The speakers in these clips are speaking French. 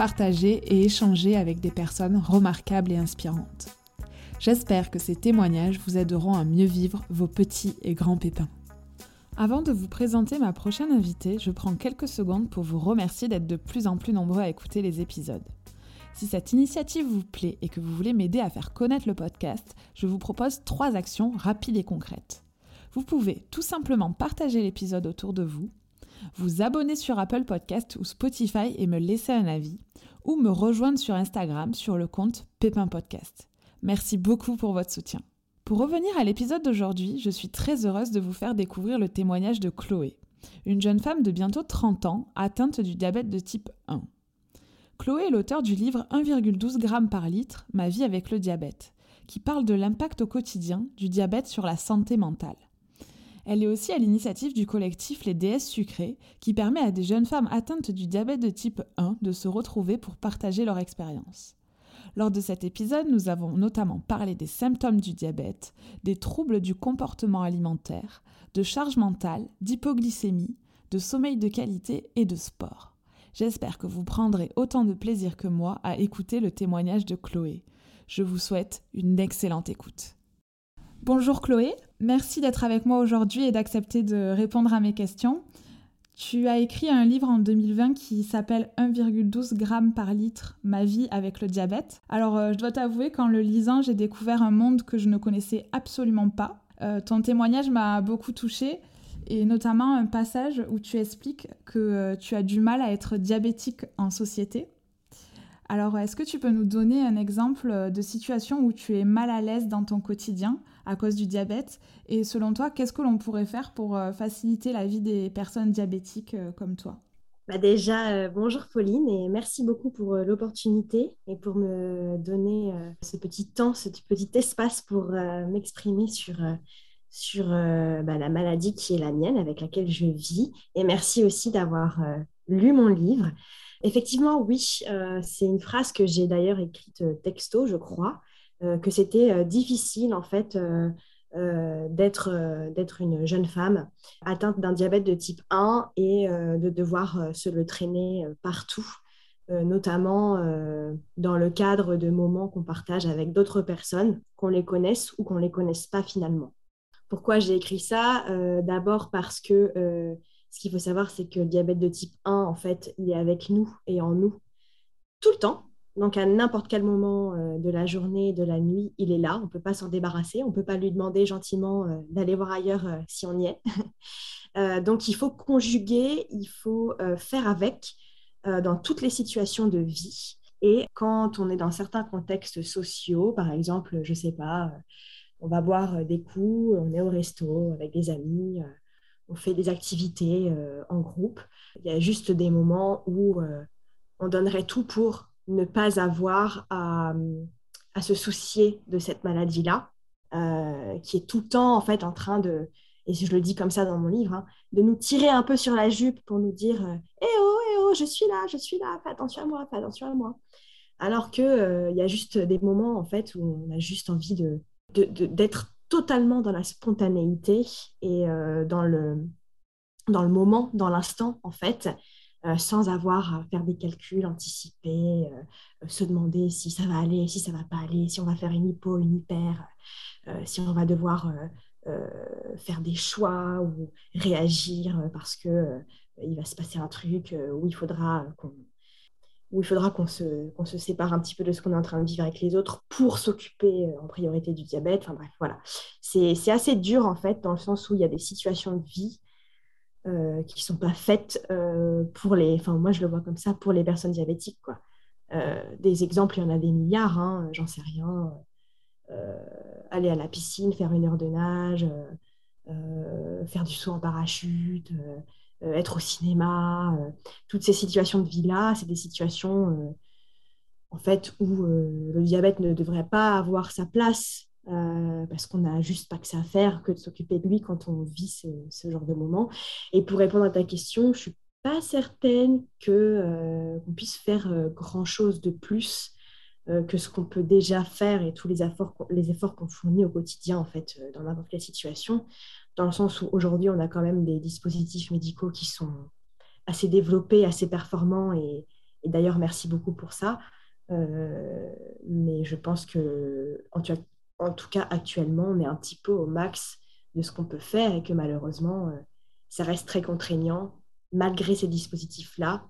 partager et échanger avec des personnes remarquables et inspirantes. J'espère que ces témoignages vous aideront à mieux vivre vos petits et grands pépins. Avant de vous présenter ma prochaine invitée, je prends quelques secondes pour vous remercier d'être de plus en plus nombreux à écouter les épisodes. Si cette initiative vous plaît et que vous voulez m'aider à faire connaître le podcast, je vous propose trois actions rapides et concrètes. Vous pouvez tout simplement partager l'épisode autour de vous, vous abonner sur Apple Podcast ou Spotify et me laisser un avis, ou me rejoindre sur Instagram sur le compte Pépin Podcast. Merci beaucoup pour votre soutien. Pour revenir à l'épisode d'aujourd'hui, je suis très heureuse de vous faire découvrir le témoignage de Chloé, une jeune femme de bientôt 30 ans atteinte du diabète de type 1. Chloé est l'auteur du livre 1,12 g par litre, Ma vie avec le diabète, qui parle de l'impact au quotidien du diabète sur la santé mentale. Elle est aussi à l'initiative du collectif Les déesses sucrées, qui permet à des jeunes femmes atteintes du diabète de type 1 de se retrouver pour partager leur expérience. Lors de cet épisode, nous avons notamment parlé des symptômes du diabète, des troubles du comportement alimentaire, de charge mentale, d'hypoglycémie, de sommeil de qualité et de sport. J'espère que vous prendrez autant de plaisir que moi à écouter le témoignage de Chloé. Je vous souhaite une excellente écoute. Bonjour Chloé, merci d'être avec moi aujourd'hui et d'accepter de répondre à mes questions. Tu as écrit un livre en 2020 qui s'appelle 1,12 g par litre, ma vie avec le diabète. Alors euh, je dois t'avouer qu'en le lisant, j'ai découvert un monde que je ne connaissais absolument pas. Euh, ton témoignage m'a beaucoup touchée et notamment un passage où tu expliques que euh, tu as du mal à être diabétique en société. Alors, est-ce que tu peux nous donner un exemple de situation où tu es mal à l'aise dans ton quotidien à cause du diabète Et selon toi, qu'est-ce que l'on pourrait faire pour euh, faciliter la vie des personnes diabétiques euh, comme toi? Bah déjà, euh, bonjour Pauline et merci beaucoup pour l'opportunité et pour me donner ce petit temps, ce petit espace pour m'exprimer sur, sur bah, la maladie qui est la mienne, avec laquelle je vis. Et merci aussi d'avoir lu mon livre. Effectivement, oui, c'est une phrase que j'ai d'ailleurs écrite texto, je crois, que c'était difficile en fait d'être d'être une jeune femme atteinte d'un diabète de type 1 et de devoir se le traîner partout, notamment dans le cadre de moments qu'on partage avec d'autres personnes, qu'on les connaisse ou qu'on ne les connaisse pas finalement. Pourquoi j'ai écrit ça D'abord parce que ce qu'il faut savoir, c'est que le diabète de type 1, en fait, il est avec nous et en nous tout le temps. Donc, à n'importe quel moment euh, de la journée, de la nuit, il est là. On ne peut pas s'en débarrasser. On ne peut pas lui demander gentiment euh, d'aller voir ailleurs euh, si on y est. donc, il faut conjuguer, il faut faire avec dans toutes les situations de vie. Et quand on est dans certains contextes sociaux, par exemple, je ne sais pas, on va boire des coups, on est au resto avec des amis on fait des activités en groupe. Il y a juste des moments où on donnerait tout pour ne pas avoir à, se soucier de cette maladie-là, euh, qui est tout le temps en fait en train de, et je le dis comme ça dans mon livre, hein, de nous tirer un peu sur la jupe pour nous dire Eh oh, eh oh, je suis là, je suis là, fais attention à moi, fais attention à moi. Alors qu'il il y a juste des moments en fait où on a juste envie de, d'être totalement dans la spontanéité et euh, dans, le, dans le moment, dans l'instant, en fait, euh, sans avoir à faire des calculs anticipés, euh, se demander si ça va aller, si ça va pas aller, si on va faire une hypo, une hyper, si on va devoir faire des choix ou réagir parce que il va se passer un truc où il faudra qu'on où il faudra qu'on se, se, sépare un petit peu de ce qu'on est en train de vivre avec les autres pour s'occuper euh, en priorité du diabète. Enfin bref, voilà. C'est assez dur en fait, dans le sens où il y a des situations de vie euh, qui sont pas faites euh, pour les. Enfin, moi je le vois comme ça, pour les personnes diabétiques. Quoi. des exemples, il y en a des milliards, hein, j'en sais rien. aller à la piscine, faire une heure de nage, faire du saut en parachute euh, être au cinéma, euh, toutes ces situations de vie-là, c'est des situations en fait, où le diabète ne devrait pas avoir sa place parce qu'on n'a juste pas que ça à faire que de s'occuper de lui quand on vit ce, genre de moment. Et pour répondre à ta question, je suis pas certaine que qu'on puisse faire grand chose de plus que ce qu'on peut déjà faire et tous les efforts, les efforts qu'on fournit au quotidien en fait dans n'importe quelle situation dans le sens où aujourd'hui, on a quand même des dispositifs médicaux qui sont assez développés, assez performants, et, d'ailleurs, merci beaucoup pour ça. Euh, mais je pense que, en, en, tout cas, actuellement, on est un petit peu au max de ce qu'on peut faire et que malheureusement, euh, ça reste très contraignant, malgré ces dispositifs-là,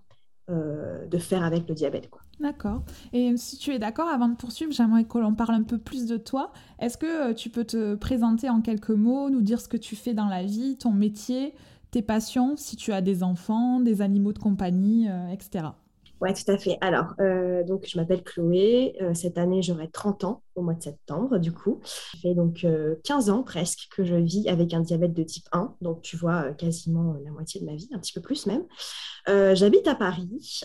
euh, de faire avec le diabète. D'accord. Et si tu es d'accord, avant de poursuivre, j'aimerais que l'on parle un peu plus de toi. Est-ce que euh, tu peux te présenter en quelques mots, nous dire ce que tu fais dans la vie, ton métier, tes passions, si tu as des enfants, des animaux de compagnie, etc. Oui, tout à fait. Alors, euh, donc, je m'appelle Chloé. Euh, cette année, j'aurai 30 ans au mois de septembre, du coup. Ça fait donc 15 euh, ans presque que je vis avec un diabète de type 1. Donc, tu vois, quasiment la moitié de ma vie, un petit peu plus même. J'habite à Paris,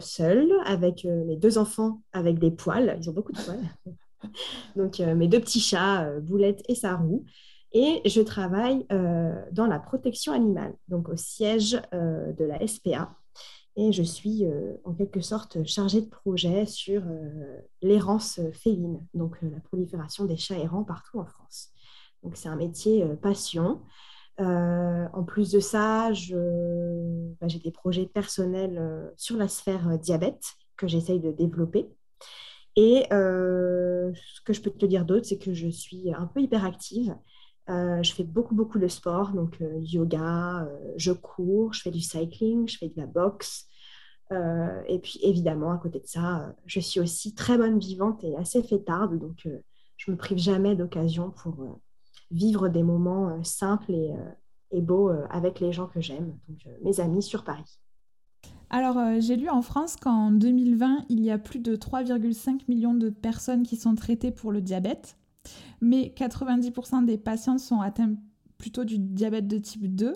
seule, avec mes deux enfants avec des poils. Ils ont beaucoup de poils. donc, mes deux petits chats, Boulette et Sarou. Et je travaille dans la protection animale, donc au siège de la SPA, et je suis euh, en quelque sorte chargée de projet sur euh, l'errance féline, donc euh, la prolifération des chats errants partout en France. Donc c'est un métier passion. en plus de ça, bah, j'ai des projets personnels sur la sphère diabète que j'essaye de développer. Et ce que je peux te dire d'autre, c'est que je suis un peu hyperactive. je fais beaucoup, beaucoup de sport, donc yoga, je cours, je fais du cycling, je fais de la boxe, euh, et puis évidemment, à côté de ça, euh, je suis aussi très bonne vivante et assez fêtarde, donc euh, je me prive jamais d'occasion pour vivre des moments simples et, et beaux avec les gens que j'aime, donc mes amis sur Paris. Alors, j'ai lu en France qu'en 2020, il y a plus de 3,5 millions de personnes qui sont traitées pour le diabète, mais 90% des patients sont atteints plutôt du diabète de type 2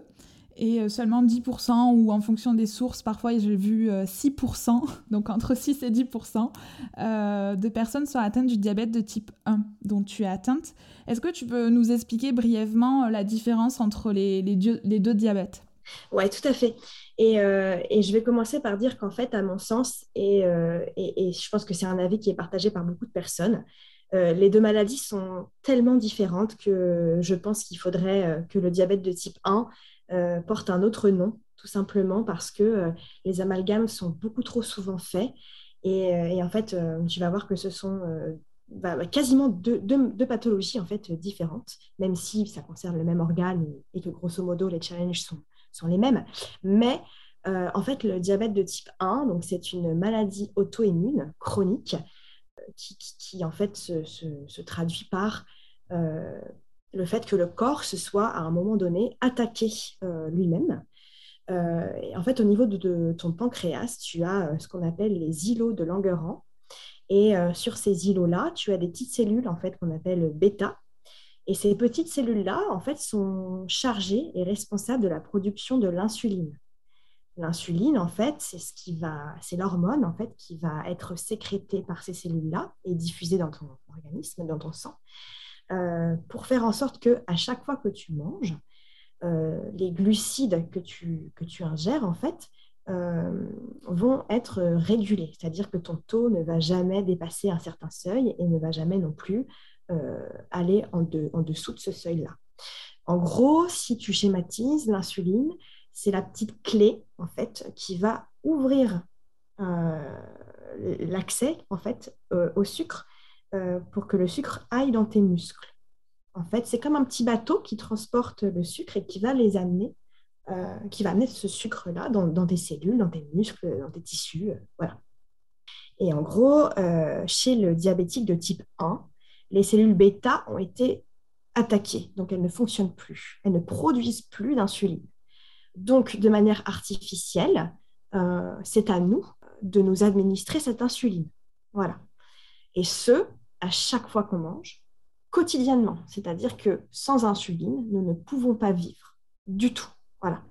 et euh, seulement 10% ou en fonction des sources, parfois j'ai vu 6%, euh, donc entre 6 et 10% euh, de personnes sont atteintes du diabète de type 1 dont tu es atteinte. Est-ce que tu peux nous expliquer brièvement la différence entre les, deux diabètes? Oui, tout à fait. Et, je vais commencer par dire qu'en fait, à mon sens, et je pense que c'est un avis qui est partagé par beaucoup de personnes, les deux maladies sont tellement différentes que je pense qu'il faudrait que le diabète de type 1 euh, porte un autre nom, tout simplement parce que euh, les amalgames sont beaucoup trop souvent faits. Et, euh, en fait, tu vas voir que ce sont bah, quasiment deux, pathologies en fait différentes, même si ça concerne le même organe et, que grosso modo les challenges sont, les mêmes. Mais en fait, le diabète de type 1, donc c'est une maladie auto-immune chronique qui, en fait se traduit par le fait que le corps se soit à un moment donné attaqué euh, lui-même. Euh, en fait, au niveau de, ton pancréas, tu as euh, ce qu'on appelle les îlots de Langerhans. Et sur ces îlots-là, tu as des petites cellules en fait qu'on appelle bêta. Et ces petites cellules-là, en fait, sont chargées et responsables de la production de l'insuline. L'insuline, en fait, c'est ce qui va, c'est l'hormone en fait qui va être sécrétée par ces cellules-là et diffusée dans ton organisme, dans ton sang. Euh, pour faire en sorte que à chaque fois que tu manges, euh, les glucides que tu, ingères, en fait, euh, vont être régulés. C'est-à-dire que ton taux ne va jamais dépasser un certain seuil et ne va jamais non plus aller en, en, dessous de ce seuil-là. En gros, si tu schématises, l'insuline, c'est la petite clé, en fait, qui va ouvrir l'accès, en fait, au sucre euh, pour que le sucre aille dans tes muscles. En fait, c'est comme un petit bateau qui transporte le sucre et qui va les amener, euh, qui va amener ce sucre-là dans, tes cellules, dans tes muscles, dans tes tissus. Euh, voilà. Et en gros, chez le diabétique de type 1, les cellules bêta ont été attaquées, donc elles ne fonctionnent plus, elles ne produisent plus d'insuline. Donc, de manière artificielle, c'est à nous de nous administrer cette insuline. Voilà. Et ce, à chaque fois qu'on mange, quotidiennement. C'est-à-dire que sans insuline, nous ne pouvons pas vivre du tout. Voilà.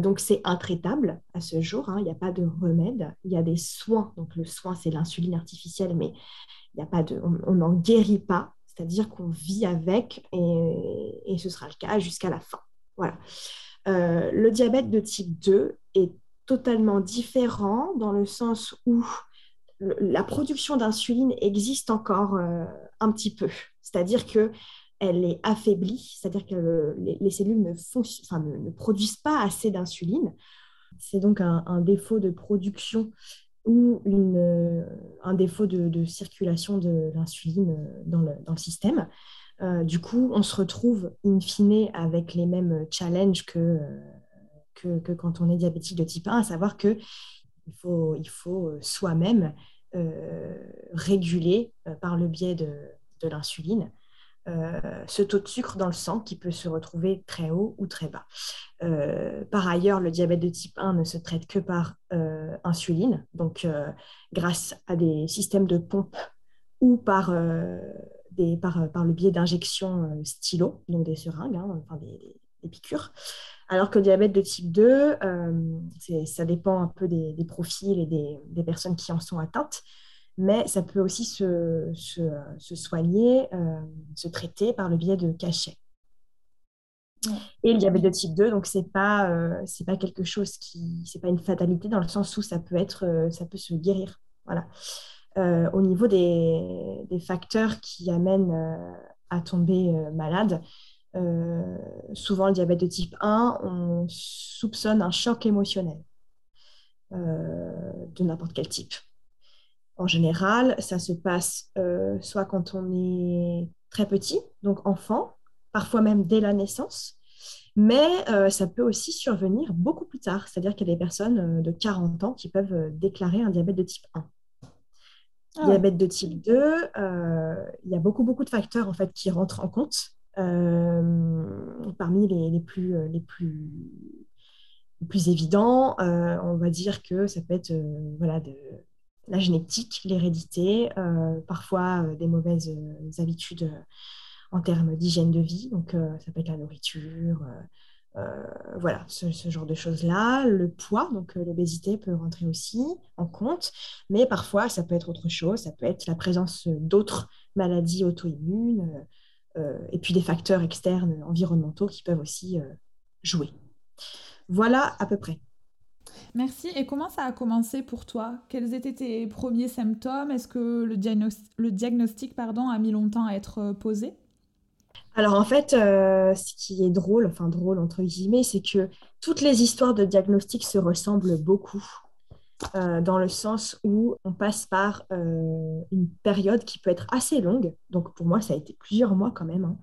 donc c'est intraitable à ce jour, hein. il n'y a pas de remède, il y a des soins, donc le soin c'est l'insuline artificielle, mais il y a pas de, on n'en guérit pas, c'est-à-dire qu'on vit avec et, ce sera le cas jusqu'à la fin. Voilà. le diabète de type 2 est totalement différent dans le sens où la production d'insuline existe encore euh, un petit peu. C'est-à-dire que elle est affaiblie, c'est-à-dire que les, cellules ne, produisent pas assez d'insuline. C'est donc un, défaut de production ou euh, un défaut de, circulation de l'insuline euh, dans le, système. du coup, on se retrouve in fine avec les mêmes challenges que, que, que quand on est diabétique de type 1, à savoir qu'il faut, il faut soi-même euh, réguler euh, par le biais de, l'insuline euh, ce taux de sucre dans le sang qui peut se retrouver très haut ou très bas. par ailleurs, le diabète de type 1 ne se traite que par insuline, donc grâce à des systèmes de pompe ou par, le biais d'injections stylo, donc des seringues, hein, enfin des, piqûres. Alors que le diabète de type 2, euh, ça dépend un peu des, profils et des, personnes qui en sont atteintes, mais ça peut aussi se, soigner, euh, se traiter par le biais de cachets. Et le diabète de type 2, donc c'est pas euh, pas quelque chose qui c'est pas une fatalité dans le sens où ça peut être ça peut se guérir. Voilà. au niveau des, des, facteurs qui amènent à tomber malade, euh, souvent le diabète de type 1, on soupçonne un choc émotionnel euh, de n'importe quel type. En général, ça se passe euh, soit quand on est très petit, donc enfant, parfois même dès la naissance, mais ça peut aussi survenir beaucoup plus tard, c'est-à-dire qu'il y a des personnes de 40 ans qui peuvent déclarer un diabète de type 1. Ah diabète de type 2, il y a beaucoup, beaucoup de facteurs en fait, qui rentrent en compte. Euh, parmi les, plus, euh, les, plus, les plus évidents, euh, on va dire que ça peut être voilà, de, la génétique, l'hérédité, parfois des mauvaises habitudes en termes d'hygiène de vie. Donc, ça peut être la nourriture, voilà, ce, ce, genre de choses-là. Le poids, donc l'obésité peut rentrer aussi en compte, mais parfois ça peut être autre chose. Ça peut être la présence d'autres maladies auto-immunes, et puis des facteurs externes environnementaux qui peuvent aussi euh, jouer. Voilà à peu près. Merci. Et comment ça a commencé pour toi? Quels étaient tes premiers symptômes? Est-ce que le, diagnostic, le diagnostic pardon, a mis longtemps à être euh, posé? Alors en fait, ce qui est drôle, enfin drôle entre guillemets, c'est que toutes les histoires de diagnostic se ressemblent beaucoup. Euh, dans le sens où on passe par euh, une période qui peut être assez longue. Donc pour moi, ça a été plusieurs mois quand même, hein,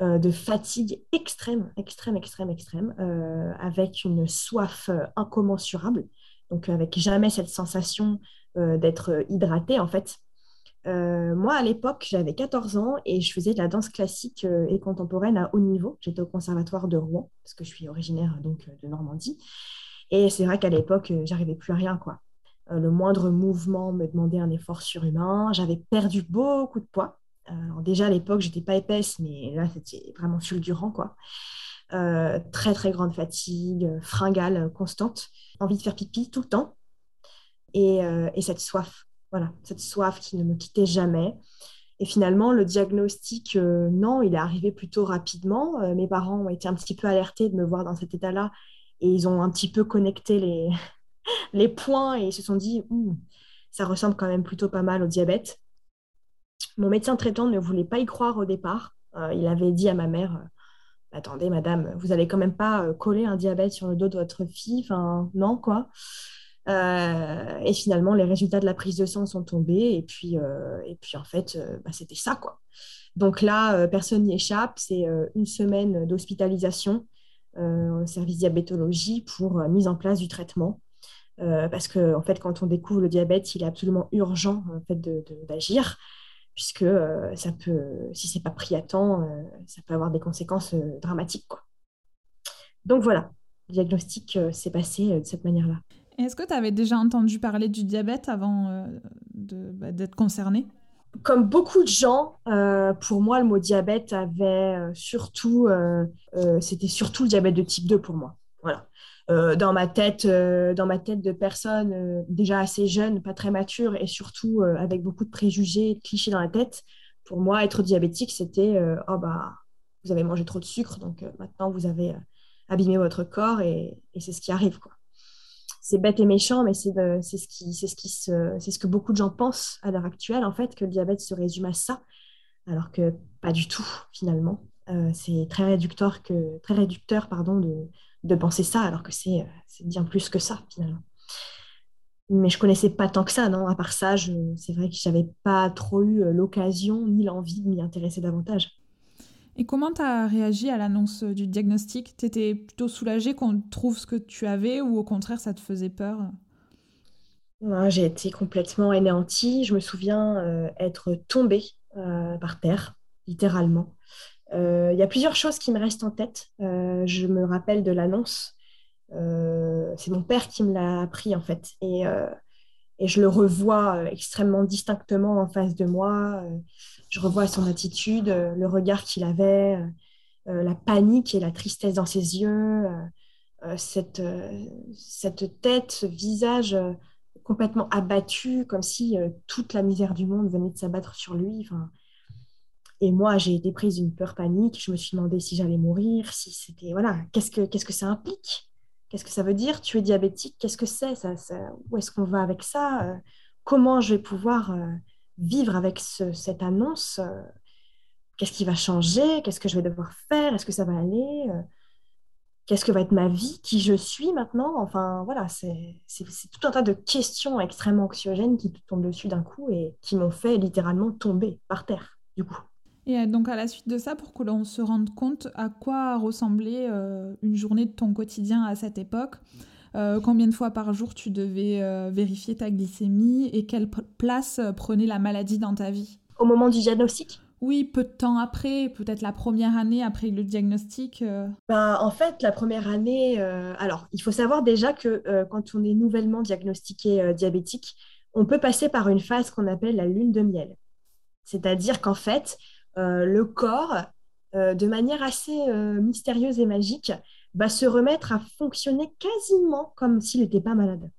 euh, de fatigue extrême, extrême, extrême, extrême, avec une soif incommensurable. Donc avec jamais cette sensation d'être hydraté en fait. moi, à l'époque, j'avais 14 ans et je faisais de la danse classique et contemporaine à haut niveau. J'étais au conservatoire de Rouen, parce que je suis originaire donc de Normandie. Et c'est vrai qu'à l'époque, euh, j'arrivais plus à rien, quoi. Euh, le moindre mouvement me demandait un effort surhumain. J'avais perdu beaucoup de poids. Euh, déjà à l'époque, j'étais pas épaisse, mais là, c'était vraiment fulgurant, quoi. très très grande fatigue, fringale constante, envie de faire pipi tout le temps, et, cette soif, voilà, cette soif qui ne me quittait jamais. Et finalement, le diagnostic, non, il est arrivé plutôt rapidement. mes parents ont été un petit peu alertés de me voir dans cet état-là et ils ont un petit peu connecté les, points et ils se sont dit, ça ressemble quand même plutôt pas mal au diabète. Mon médecin traitant ne voulait pas y croire au départ. Euh, il avait dit à ma mère, euh, attendez madame, vous n'allez quand même pas euh, coller un diabète sur le dos de votre fille, enfin non quoi. et finalement, les résultats de la prise de sang sont tombés et puis, et puis en fait, bah, c'était ça quoi. Donc là, personne n'y échappe. C'est une semaine d'hospitalisation au service diabétologie pour euh, mise en place du traitement. Euh, parce que en fait, quand on découvre le diabète, il est absolument urgent en fait, d'agir puisque ça peut, si c'est pas pris à temps, ça peut avoir des conséquences dramatiques. Quoi. Donc voilà, le diagnostic s'est passé de cette manière-là. Est-ce que tu avais déjà entendu parler du diabète avant bah, d'être concerné? Comme beaucoup de gens, euh, pour moi, le mot diabète avait euh, surtout, euh, c'était surtout le diabète de type 2 pour moi. Voilà. Dans ma tête, dans ma tête de personne déjà assez jeune, pas très mature et surtout avec beaucoup de préjugés, clichés dans la tête. Pour moi, être diabétique, c'était oh bah vous avez mangé trop de sucre, donc maintenant vous avez abîmé votre corps et, et c'est ce qui arrive quoi. C'est bête et méchant, mais c'est ce ce ce que beaucoup de gens pensent à l'heure actuelle en fait que le diabète se résume à ça, alors que pas du tout finalement. c'est très réducteur que très réducteur pardon de de penser ça, alors que euh, c'est bien plus que ça, finalement. Mais je connaissais pas tant que ça, non À part ça, c'est vrai que j'avais pas trop eu euh, l'occasion ni l'envie de m'y intéresser davantage. Et comment tu as réagi à l'annonce du diagnostic? Tu étais plutôt soulagée qu'on trouve ce que tu avais ou au contraire ça te faisait peur? J'ai été complètement anéantie. Je me souviens euh, être tombée par terre, littéralement. Euh, il y a plusieurs choses qui me restent en tête. Euh, je me rappelle de l'annonce. Euh, c'est mon père qui me l'a appris en fait. Et, et je le revois extrêmement distinctement en face de moi. Je revois son attitude, le regard qu'il avait, la panique et la tristesse dans ses yeux, cette, tête, ce visage complètement abattu, comme si toute la misère du monde venait de s'abattre sur lui. Et moi, j'ai été prise d'une peur panique. Je me suis demandé si j'allais mourir, si c'était. Voilà, qu'est-ce que, que ça implique? Qu'est-ce que ça veut dire? Tu es diabétique Qu'est-ce que c'est? Ça, Où est-ce qu'on va avec ça? Euh, Comment je vais pouvoir euh, vivre avec cette annonce euh, Qu'est-ce qui va changer? Qu'est-ce que je vais devoir faire? Est-ce que ça va aller? Qu'est-ce que va être ma vie? Qui je suis maintenant? Enfin, voilà, c'est, tout un tas de questions extrêmement anxiogènes qui tombent dessus d'un coup et qui m'ont fait littéralement tomber par terre, du coup. Et euh, donc à la suite de ça, pour que l'on se rende compte à quoi ressemblait euh, une journée de ton quotidien à cette époque, euh, combien de fois par jour tu devais vérifier ta glycémie et quelle place prenait la maladie dans ta vie? Au moment du diagnostic? Oui, peu de temps après, peut-être la première année après le diagnostic ben, En fait, la première année, alors il faut savoir déjà que quand on est nouvellement diagnostiqué diabétique, on peut passer par une phase qu'on appelle la lune de miel. C'est-à-dire qu'en fait, euh, le corps, euh, de manière assez euh, mystérieuse et magique, va se remettre à fonctionner quasiment comme s'il n'était pas malade.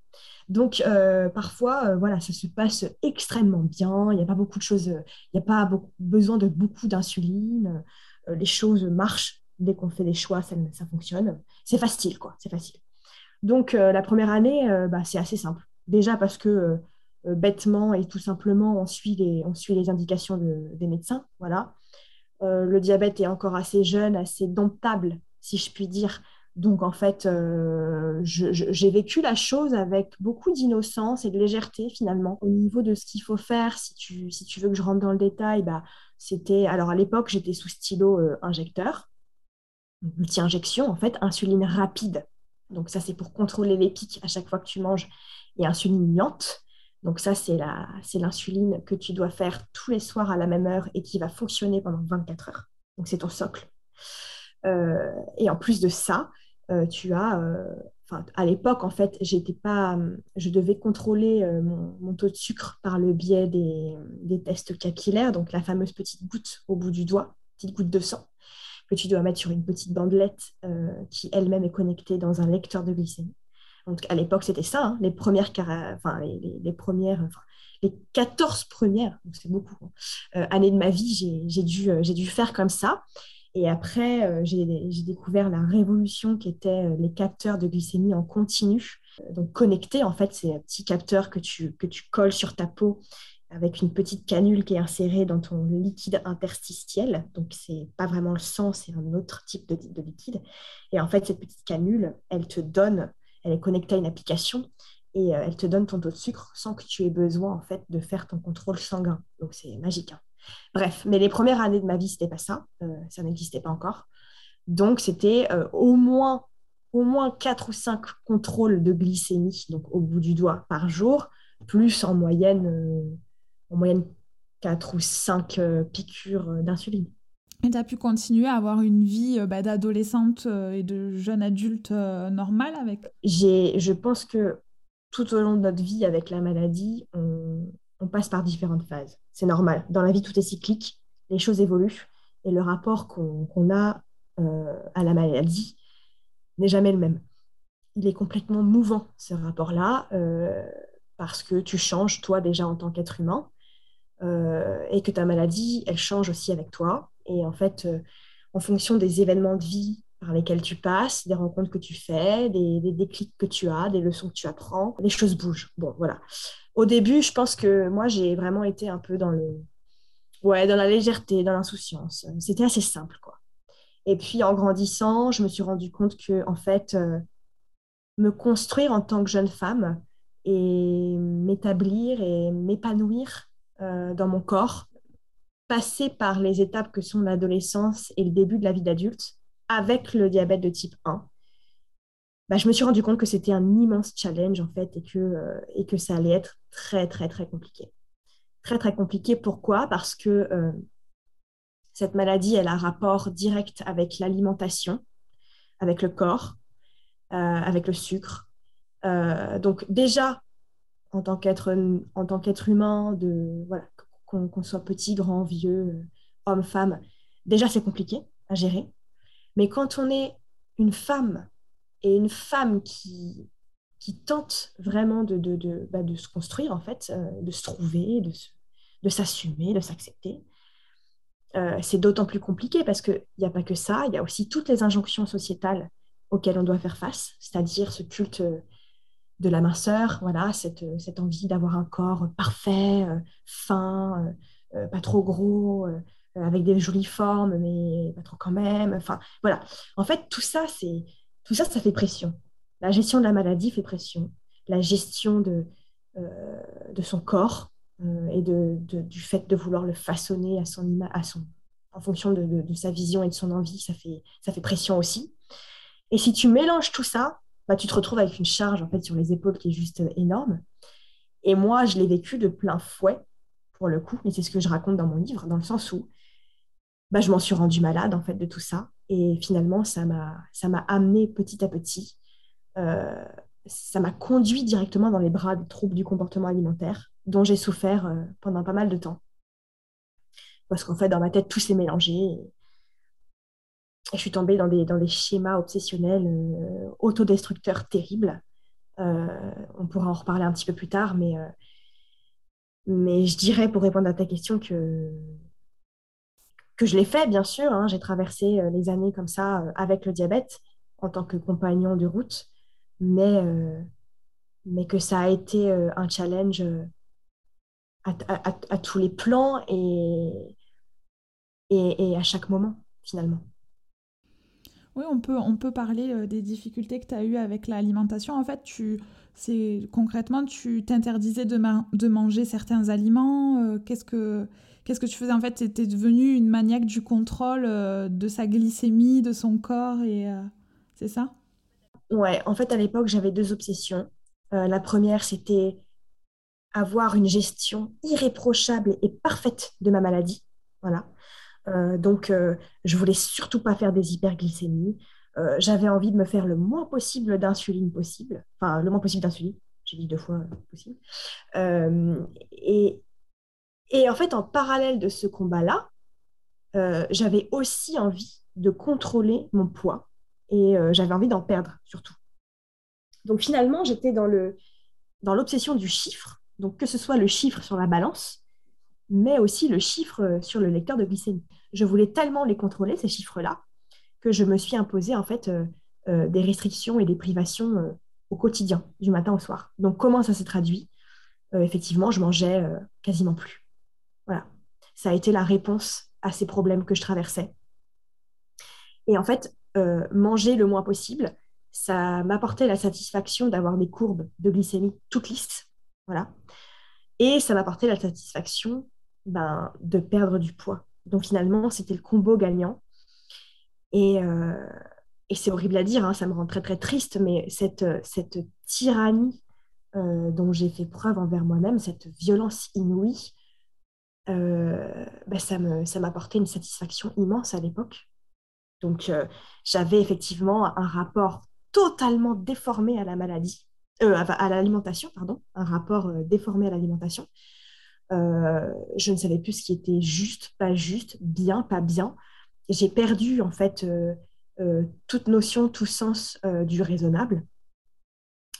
Donc, parfois, voilà, ça se passe extrêmement bien. Il n'y a pas beaucoup de choses, il n'y a pas besoin de beaucoup d'insuline. les choses marchent dès qu'on fait des choix, ça, fonctionne. C'est facile, quoi. C'est facile. Donc, la première année, bah, c'est assez simple. Déjà parce que euh, bêtement et tout simplement, on suit les, on suit les indications des médecins. Voilà. Euh, le diabète est encore assez jeune, assez domptable, si je puis dire. Donc, en fait, euh, j'ai vécu la chose avec beaucoup d'innocence et de légèreté, finalement. Au niveau de ce qu'il faut faire, si tu, si tu veux que je rentre dans le détail, bah, c'était... Alors, à l'époque, j'étais sous stylo injecteur, multi-injection, en fait, insuline rapide. Donc, ça, c'est pour contrôler les pics à chaque fois que tu manges, et insuline lente. Donc ça, c'est l'insuline que tu dois faire tous les soirs à la même heure et qui va fonctionner pendant 24 heures. Donc c'est ton socle. Euh, et en plus de ça, euh, tu as, euh, à l'époque, en fait, pas, je devais contrôler mon, taux de sucre par le biais des, tests capillaires, donc la fameuse petite goutte au bout du doigt, petite goutte de sang que tu dois mettre sur une petite bandelette qui elle-même est connectée dans un lecteur de glycémie. Donc, à l'époque, c'était ça, hein, les premières, enfin, les, premières, les 14 premières, c'est beaucoup, hein, années de ma vie, j'ai dû faire comme ça. Et après, euh, j'ai découvert la révolution qui était les capteurs de glycémie en continu. donc, connectés, en fait, c'est un petit capteur que tu, que tu colles sur ta peau avec une petite canule qui est insérée dans ton liquide interstitiel. Donc, c'est pas vraiment le sang, c'est un autre type de, de, liquide. Et en fait, cette petite canule, elle te donne elle est connectée à une application et euh, elle te donne ton taux de sucre sans que tu aies besoin en fait de faire ton contrôle sanguin. Donc c'est magique. Hein. Bref, mais les premières années de ma vie, c'était pas ça, euh, ça n'existait pas encore. Donc c'était euh, au moins au moins 4 ou 5 contrôles de glycémie, donc au bout du doigt par jour, plus en moyenne, en moyenne 4 ou 5 piqûres d'insuline. Et tu as pu continuer à avoir une vie euh, bah, d'adolescente euh, et de jeune adulte euh, normale avec? Je pense que tout au long de notre vie avec la maladie, on, passe par différentes phases. C'est normal. Dans la vie, tout est cyclique, les choses évoluent et le rapport qu'on a à la maladie n'est jamais le même. il est complètement mouvant, ce rapport-là, parce que tu changes, toi, déjà en tant qu'être humain, et que ta maladie, elle change aussi avec toi. Et en fait, en fonction des événements de vie par lesquels tu passes, des rencontres que tu fais, des, des, déclics que tu as, des leçons que tu apprends, les choses bougent. Bon, voilà. Au début, je pense que moi, j'ai vraiment été un peu dans le, ouais, dans la légèreté, dans l'insouciance. C'était assez simple, quoi. Et puis, en grandissant, je me suis rendu compte que, en fait, euh, me construire en tant que jeune femme et m'établir et m'épanouir euh, dans mon corps, passer par les étapes que sont l'adolescence et le début de la vie d'adulte, avec le diabète de type 1, bah, je me suis rendu compte que c'était un immense challenge en fait et que, euh, et que ça allait être très très très compliqué. Très très compliqué, pourquoi? Parce que euh, cette maladie, elle a un rapport direct avec l'alimentation, avec le corps, euh, avec le sucre. donc déjà, en tant qu'être humain, de voilà, qu'on soit petit, grand, vieux, homme, femme, déjà c'est compliqué à gérer. Mais quand on est une femme et une femme qui, qui tente vraiment de, de, de, bah, de se construire, en fait, euh, de se trouver, de, s'assumer, de s'accepter, euh, c'est d'autant plus compliqué parce qu'il n'y a pas que ça, il y a aussi toutes les injonctions sociétales auxquelles on doit faire face, c'est-à-dire ce culte de la minceur, voilà, cette, cette envie d'avoir un corps parfait, euh, fin, pas trop gros, euh, avec des jolies formes, mais pas trop quand même. Enfin, voilà. En fait, tout ça, c'est tout ça, ça fait pression. La gestion de la maladie fait pression. La gestion de, euh, de son corps euh, et de, du fait de vouloir le façonner à son, à son, en fonction de, de, sa vision et de son envie, ça fait, ça fait pression aussi. Et si tu mélanges tout ça, bah, tu te retrouves avec une charge en fait sur les épaules qui est juste énorme. Et moi, je l'ai vécu de plein fouet pour le coup, et c'est ce que je raconte dans mon livre, dans le sens où bah, je m'en suis rendue malade en fait de tout ça. Et finalement, ça m'a, amené petit à petit, euh, ça m'a conduit directement dans les bras des troubles du comportement alimentaire dont j'ai souffert euh, pendant pas mal de temps. Parce qu'en fait, dans ma tête, tout s'est mélangé. Et, je suis tombée dans des, dans des schémas obsessionnels euh, autodestructeurs terribles. on pourra en reparler un petit peu plus tard, mais, mais je dirais, pour répondre à ta question, que je l'ai fait, bien sûr. Hein. J'ai traversé euh, les années comme ça euh, avec le diabète en tant que compagnon de route, mais, euh, mais que ça a été un challenge à, tous les plans et, et, à chaque moment, finalement. Oui, on peut, on peut parler des difficultés que tu as eues avec l'alimentation. En fait, tu, c'est concrètement, tu t'interdisais de, manger certains aliments. qu'est-ce que Qu'est-ce que tu faisais En fait, tu étais devenue une maniaque du contrôle euh, de sa glycémie, de son corps, et euh, c'est ça? Ouais, en fait, à l'époque, j'avais deux obsessions. Euh, la première, c'était avoir une gestion irréprochable et parfaite de ma maladie. Voilà. donc, je voulais surtout pas faire des hyperglycémies. J'avais envie de me faire le moins possible d'insuline possible. Enfin, le moins possible d'insuline. J'ai dit deux fois possible. et, et en fait, en parallèle de ce combat-là, euh, j'avais aussi envie de contrôler mon poids et euh, j'avais envie d'en perdre surtout. Donc finalement, j'étais dans dans l'obsession du chiffre, donc que ce soit le chiffre sur la balance, mais aussi le chiffre euh, sur le lecteur de glycémie. Je voulais tellement les contrôler ces chiffres-là que je me suis imposé en fait des restrictions et des privations au quotidien, du matin au soir. Donc comment ça s'est traduit? Effectivement, je mangeais quasiment plus. Voilà. Ça a été la réponse à ces problèmes que je traversais. Et en fait, euh, manger le moins possible, ça m'apportait la satisfaction d'avoir des courbes de glycémie toutes lisses. Voilà. Et ça m'apportait la satisfaction ben, de perdre du poids. Donc finalement, c'était le combo gagnant. Et, euh, c'est horrible à dire, hein, ça me rend très très triste, mais cette, cette tyrannie euh, dont j'ai fait preuve envers moi-même, cette violence inouïe, euh, ben ça m'apportait une satisfaction immense à l'époque. Donc, euh, j'avais effectivement un rapport totalement déformé à la maladie, à, l'alimentation, pardon, un rapport déformé à l'alimentation. je ne savais plus ce qui était juste, pas juste, bien, pas bien. J'ai perdu en fait toute notion, tout sens du raisonnable.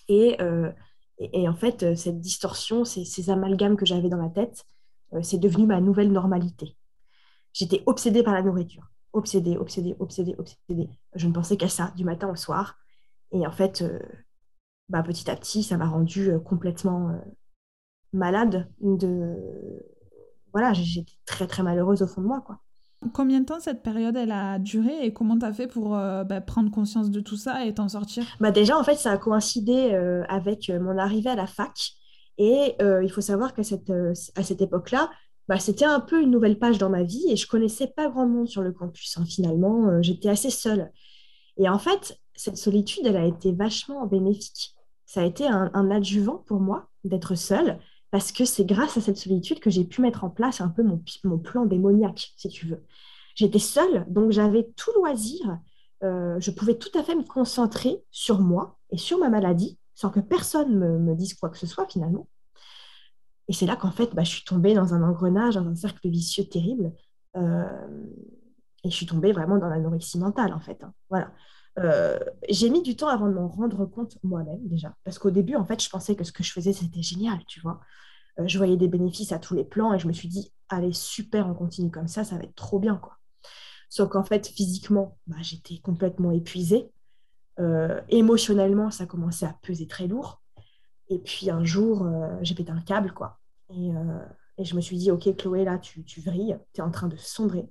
Et, en fait, cette distorsion, ces, ces amalgames que j'avais dans la tête, c'est devenu ma nouvelle normalité. J'étais obsédée par la nourriture. Obsédée, obsédée, obsédée, obsédée. Je ne pensais qu'à ça, du matin au soir. Et en fait, bah, petit à petit, ça m'a rendue complètement malade. De... Voilà, j'étais très, très malheureuse au fond de moi, quoi. Combien de temps cette période elle a duré et comment tu as fait pour bah, prendre conscience de tout ça et t'en sortir? Bah Déjà, en fait, ça a coïncidé avec mon arrivée à la fac. Et il faut savoir qu'à cette, à cette époque-là, bah, c'était un peu une nouvelle page dans ma vie et je connaissais pas grand monde sur le campus. Hein, finalement, euh, j'étais assez seule. Et en fait, cette solitude, elle a été vachement bénéfique. Ça a été un, adjuvant pour moi d'être seule parce que c'est grâce à cette solitude que j'ai pu mettre en place un peu mon, plan démoniaque, si tu veux. J'étais seule, donc j'avais tout loisir. Euh, je pouvais tout à fait me concentrer sur moi et sur ma maladie sans que personne me, me dise quoi que ce soit finalement. Et c'est là qu'en fait, bah, je suis tombée dans un engrenage, dans un cercle vicieux terrible. Euh, et je suis tombée vraiment dans l'anorexie mentale, en fait. Hein. Voilà. Euh, j'ai mis du temps avant de m'en rendre compte moi-même, déjà. Parce qu'au début, en fait, je pensais que ce que je faisais, c'était génial, tu vois. Euh, je voyais des bénéfices à tous les plans et je me suis dit, allez, super, on continue comme ça, ça va être trop bien, quoi. Sauf qu'en fait, physiquement, bah, j'étais complètement épuisée. émotionnellement, ça commençait à peser très lourd. Et puis un jour, euh, j'ai pété un câble, quoi. Et, euh, je me suis dit, OK, Chloé, là, tu, tu vrilles, tu es en train de sombrer.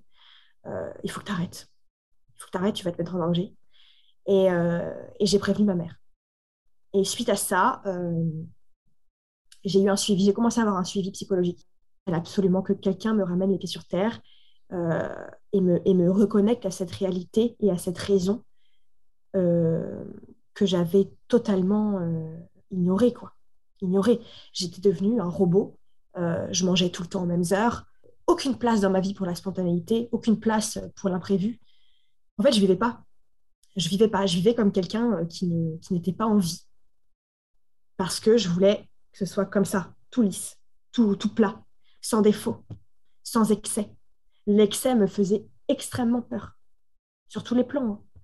Euh, il faut que tu arrêtes. Il faut que tu arrêtes, tu vas te mettre en danger. Et, et j'ai prévenu ma mère. Et suite à ça, j'ai eu un suivi, j'ai commencé à avoir un suivi psychologique. Il absolument que quelqu'un me ramène les pieds sur terre et, me, et me reconnecte à cette réalité et à cette raison que j'avais totalement ignoré, quoi. Ignoré. J'étais devenue un robot. Euh, je mangeais tout le temps aux mêmes heures. Aucune place dans ma vie pour la spontanéité, aucune place pour l'imprévu. En fait, je vivais pas. Je vivais pas. Je vivais comme quelqu'un euh, qui, ne, n'était pas en vie. Parce que je voulais que ce soit comme ça, tout lisse, tout, plat, sans défaut, sans excès. L'excès me faisait extrêmement peur, sur tous les plans. Hein.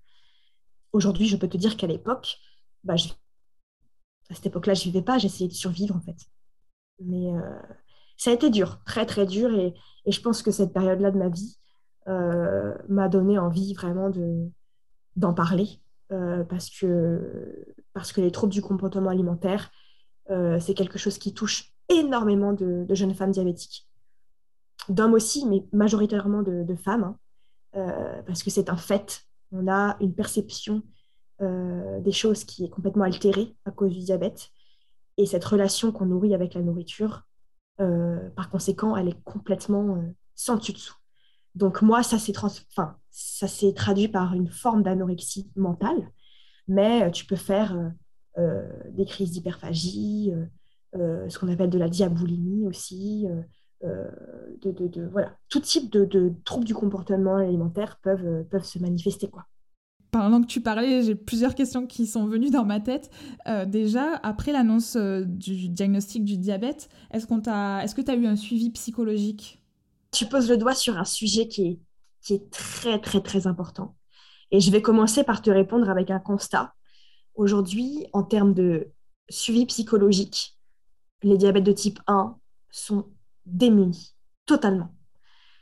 Aujourd'hui, je peux te dire qu'à l'époque, bah, à cette époque-là, je vivais pas, j'essayais de survivre en fait. Mais euh, ça a été dur, très très dur, et, je pense que cette période-là de ma vie euh, m'a donné envie vraiment de, d'en parler, euh, parce, que, parce que les troubles du comportement alimentaire, c'est quelque chose qui touche énormément de, jeunes femmes diabétiques, d'hommes aussi, mais majoritairement de, femmes, hein. parce que c'est un fait. On a une perception euh, des choses qui est complètement altérée à cause du diabète. Et cette relation qu'on nourrit avec la nourriture, euh, par conséquent, elle est complètement euh, sans dessus-dessous. Donc moi, ça s'est enfin, traduit par une forme d'anorexie mentale, mais tu peux faire des crises d'hyperphagie, ce qu'on appelle de la diaboulimie aussi, de, de, de, voilà, tout type de, troubles du comportement alimentaire peuvent, peuvent se manifester. Quoi pendant que tu parlais, j'ai plusieurs questions qui sont venues dans ma tête. Euh, déjà, après l'annonce euh, du diagnostic du diabète, est-ce, qu'on t'a, est-ce que tu as eu un suivi psychologique? Tu poses le doigt sur un sujet qui est, qui est très, très, très important. Et je vais commencer par te répondre avec un constat. Aujourd'hui, en termes de suivi psychologique, les diabètes de type 1 sont démunis, totalement.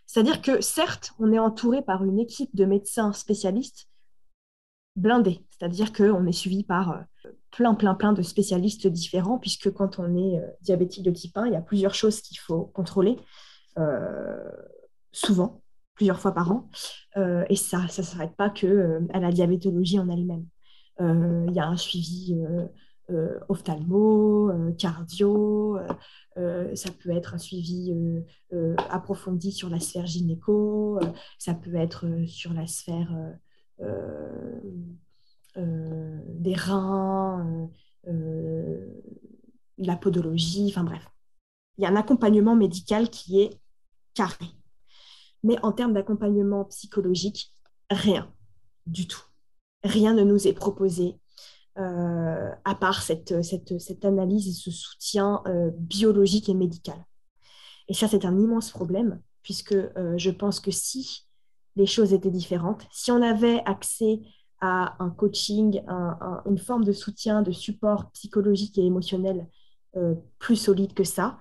C'est-à-dire que certes, on est entouré par une équipe de médecins spécialistes blindé, c'est-à-dire qu'on est suivi par euh, plein, plein, plein de spécialistes différents, puisque quand on est euh, diabétique de type 1, il y a plusieurs choses qu'il faut contrôler, euh, souvent, plusieurs fois par an, et ça ne s'arrête pas que à la diabétologie en elle-même. Il y a un suivi ophtalmo, cardio, ça peut être un suivi approfondi sur la sphère gynéco, ça peut être sur la sphère euh, euh, des reins, euh, la podologie, enfin bref. Il y a un accompagnement médical qui est carré. Mais en termes d'accompagnement psychologique, rien du tout. Rien ne nous est proposé à part cette, cette, cette, analyse et ce soutien biologique et médical. Et ça, c'est un immense problème, puisque je pense que si les choses étaient différentes. Si on avait accès à un coaching, une forme de soutien, de support psychologique et émotionnel euh, plus solide que ça,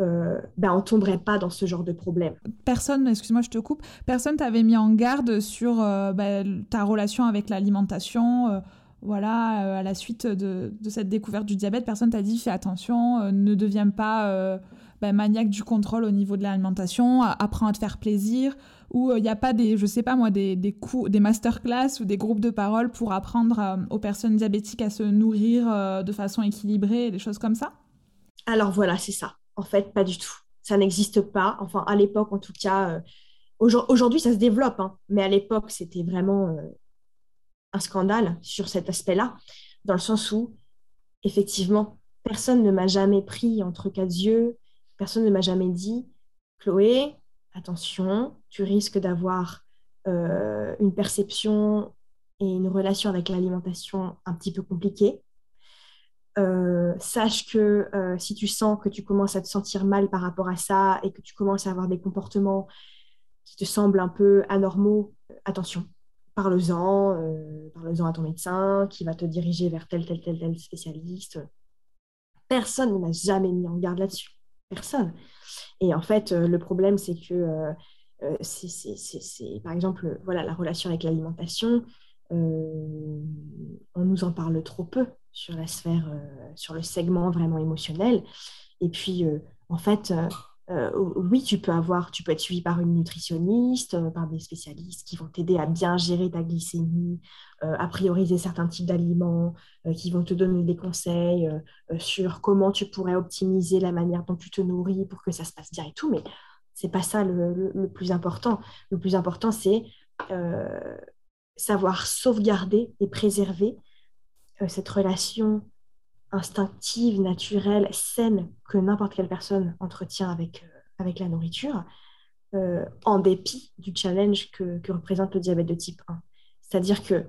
euh, ben, on tomberait pas dans ce genre de problème. Personne, excuse-moi, je te coupe, personne t'avait mis en garde sur euh, ben, ta relation avec l'alimentation. Euh, voilà, à la suite de, cette découverte du diabète, personne t'a dit fais attention, ne deviens pas ben, maniaque du contrôle au niveau de l'alimentation, apprends à te faire plaisir, ou il n'y a pas des, je sais pas moi, des, des, cours, des masterclass ou des groupes de parole pour apprendre aux personnes diabétiques à se nourrir de façon équilibrée, des choses comme ça? Alors voilà, c'est ça. En fait, pas du tout. Ça n'existe pas. Enfin, à l'époque, en tout cas, euh, aujourd'hui, ça se développe, hein. mais à l'époque, c'était vraiment euh, un scandale sur cet aspect-là, dans le sens où, effectivement, personne ne m'a jamais pris entre quatre yeux, personne ne m'a jamais dit, Chloé, attention, tu risques d'avoir euh, une perception et une relation avec l'alimentation un petit peu compliquée. Euh, sache que euh, si tu sens que tu commences à te sentir mal par rapport à ça et que tu commences à avoir des comportements qui te semblent un peu anormaux, attention, parle-en, euh, parle-en à ton médecin qui va te diriger vers tel, tel, tel, tel spécialiste. Personne ne m'a jamais mis en garde là-dessus. Personne. Et en fait, le problème, c'est que par exemple, voilà, la relation avec l'alimentation, on nous en parle trop peu sur la sphère, euh, sur le segment vraiment émotionnel. Et puis, euh, en fait, euh, oui, tu peux avoir, tu peux être suivi par une nutritionniste, par des spécialistes qui vont t'aider à bien gérer ta glycémie, à prioriser certains types d'aliments, qui vont te donner des conseils sur comment tu pourrais optimiser la manière dont tu te nourris pour que ça se passe bien et tout. Mais c'est pas ça le, le, plus important. Le plus important, c'est savoir sauvegarder et préserver cette relation instinctive, naturelle, saine que n'importe quelle personne entretient avec, euh, avec la nourriture, euh, en dépit du challenge que, que, représente le diabète de type 1. C'est-à-dire que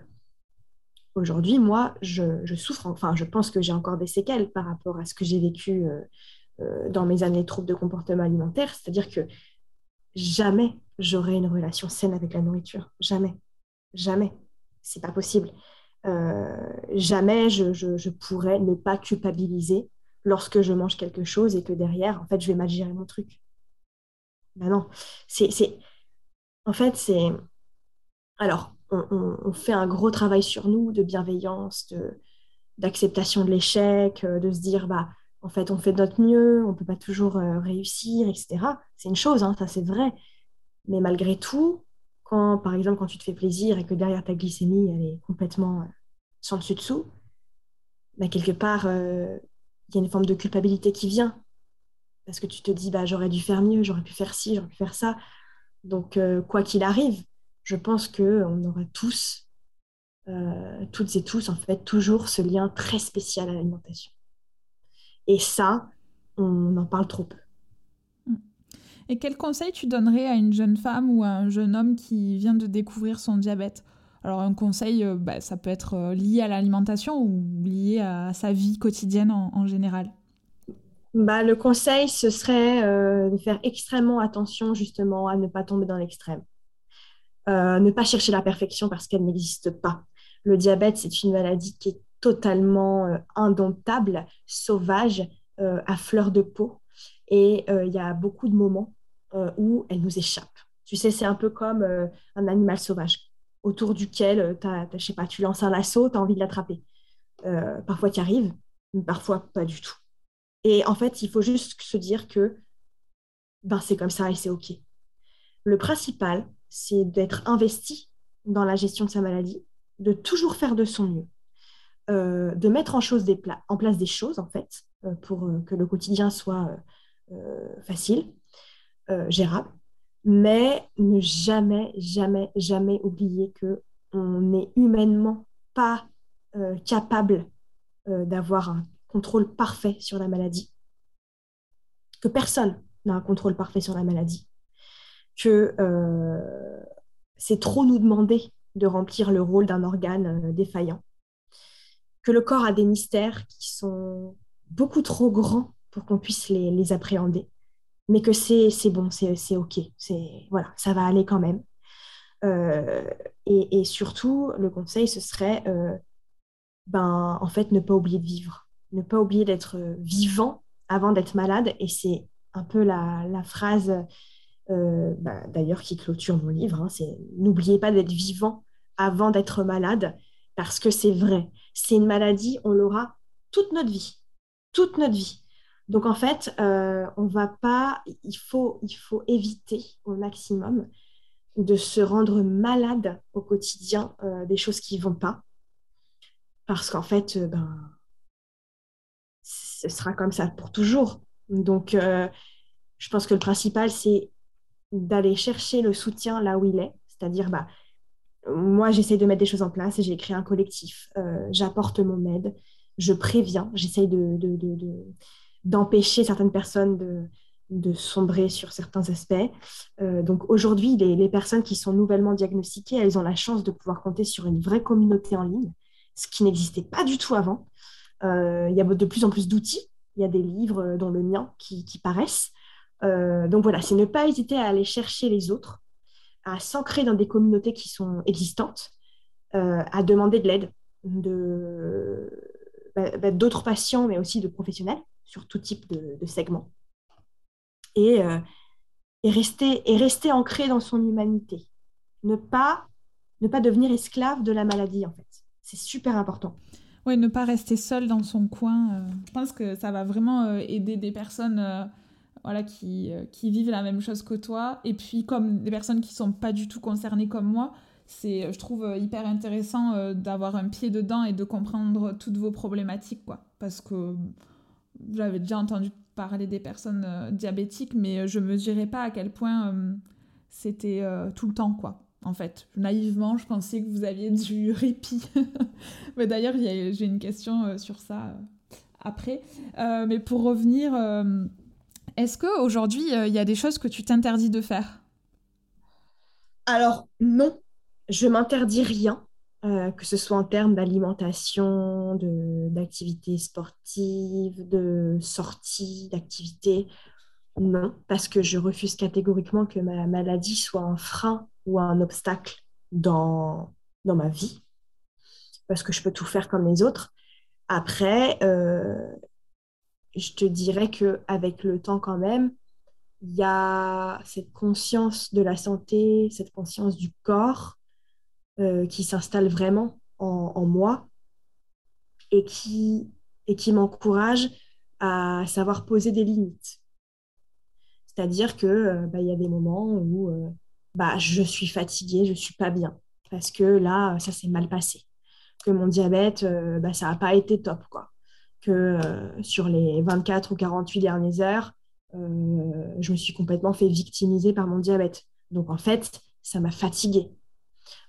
aujourd'hui, moi, je, je, souffre, enfin, je pense que j'ai encore des séquelles par rapport à ce que j'ai vécu dans mes années de troubles de comportement alimentaire. C'est-à-dire que jamais j'aurai une relation saine avec la nourriture. Jamais. Jamais. C'est pas possible. Euh, jamais je, pourrais ne pas culpabiliser lorsque je mange quelque chose et que derrière, en fait, je vais mal gérer mon truc. Ben non, c'est, en fait, c'est, alors, on, fait un gros travail sur nous de bienveillance, d'acceptation de l'échec, euh, de se dire, bah, en fait, on fait de notre mieux, on peut pas toujours euh, réussir, etc. C'est une chose, hein, ça c'est vrai. Mais malgré tout, quand, par exemple, quand tu te fais plaisir et que derrière ta glycémie, elle est complètement euh, sans dessus-dessous, bah, quelque part, euh, il y a une forme de culpabilité qui vient. Parce que tu te dis, bah, j'aurais dû faire mieux, j'aurais pu faire ci, j'aurais pu faire ça. Donc, euh, quoi qu'il arrive, je pense qu'on aura tous, toutes et tous, en fait, toujours ce lien très spécial à l'alimentation. Et ça, on en parle trop peu. Et quel conseil tu donnerais à une jeune femme ou à un jeune homme qui vient de découvrir son diabète? Alors un conseil, euh, bah, ça peut être euh, lié à l'alimentation ou lié à sa vie quotidienne en, général. Bah, le conseil, ce serait euh, de faire extrêmement attention justement à ne pas tomber dans l'extrême. ne pas chercher la perfection parce qu'elle n'existe pas. Le diabète, c'est une maladie qui est totalement indomptable, sauvage, à fleur de peau. Et il y a beaucoup de moments euh, où elle nous échappe. Tu sais, c'est un peu comme euh, un animal sauvage autour duquel euh, sais pas, tu lances un lasso, tu as envie de l'attraper. parfois, tu arrives, mais parfois pas du tout. Et en fait, il faut juste se dire que ben, c'est comme ça et c'est OK. Le principal, c'est d'être investi dans la gestion de sa maladie, de toujours faire de son mieux, de mettre en, place des choses, en fait, pour que le quotidien soit facile, gérable, mais ne jamais, jamais, jamais oublier que on n'est humainement pas euh, capable euh, d'avoir un contrôle parfait sur la maladie, que personne n'a un contrôle parfait sur la maladie, que c'est trop nous demander de remplir le rôle d'un organe défaillant, que le corps a des mystères qui sont beaucoup trop grands pour qu'on puisse les appréhender mais que c'est bon, c'est OK, voilà, ça va aller quand même. Et, et, surtout, le conseil, ce serait, ben, en fait, ne pas oublier de vivre, ne pas oublier d'être vivant avant d'être malade. Et c'est un peu la, phrase, bah, d'ailleurs, qui clôture mon livre, hein, c'est n'oubliez pas d'être vivant avant d'être malade, parce que c'est vrai. C'est une maladie, on l'aura toute notre vie, toute notre vie. Donc en fait, euh, on va pas, il faut, éviter au maximum de se rendre malade au quotidien euh, des choses qui vont pas, parce qu'en fait, euh, ben, ce sera comme ça pour toujours. Donc, je pense que le principal, c'est d'aller chercher le soutien là où il est, c'est-à-dire, bah, moi, j'essaie de mettre des choses en place et j'ai créé un collectif. J'apporte mon aide, je préviens, j'essaye de, d'empêcher certaines personnes de, sombrer sur certains aspects. Euh, donc aujourd'hui, les, personnes qui sont nouvellement diagnostiquées, elles ont la chance de pouvoir compter sur une vraie communauté en ligne, ce qui n'existait pas du tout avant. Euh, il y a de plus en plus d'outils. Il y a des livres, euh, dont le mien, qui, paraissent. donc voilà, c'est ne pas hésiter à aller chercher les autres, à s'ancrer dans des communautés qui sont existantes, à demander de l'aide de, bah, bah, d'autres patients, mais aussi de professionnels sur tout type de, de segments. Et, euh, et, rester, et rester ancré dans son humanité. Ne pas, ne pas devenir esclave de la maladie, en fait. C'est super important. Oui, ne pas rester seul dans son coin. Euh, je pense que ça va vraiment euh, aider des personnes voilà, qui, qui vivent la même chose que toi. Et puis, comme des personnes qui ne sont pas du tout concernées comme moi, c'est, je trouve hyper intéressant d'avoir un pied dedans et de comprendre toutes vos problématiques, quoi. Parce que j'avais déjà entendu parler des personnes euh, diabétiques, mais euh, je mesurais pas à quel point euh, c'était tout le temps, quoi. En fait, naïvement, je pensais que vous aviez du répit. mais d'ailleurs, j'ai une question sur ça après. mais pour revenir, est-ce qu'aujourd'hui, il y a des choses que tu t'interdis de faire? Alors, non, je m'interdis rien. Euh, que ce soit en termes d'alimentation, d'activités sportives, de sorties, d'activités. Non, parce que je refuse catégoriquement que ma maladie soit un frein ou un obstacle dans, dans ma vie, parce que je peux tout faire comme les autres. Après, euh, je te dirais qu'avec le temps quand même, il y a cette conscience de la santé, cette conscience du corps euh, qui s'installe vraiment en, moi et qui, et qui m'encourage à savoir poser des limites. C'est-à-dire que euh, bah, y a des moments où euh, bah, je suis fatiguée, je ne suis pas bien, parce que là, ça s'est mal passé. Que mon diabète, bah, ça n'a pas été top. Quoi. Que sur les 24 ou 48 dernières heures, je me suis complètement fait victimiser par mon diabète. Donc en fait, ça m'a fatiguée.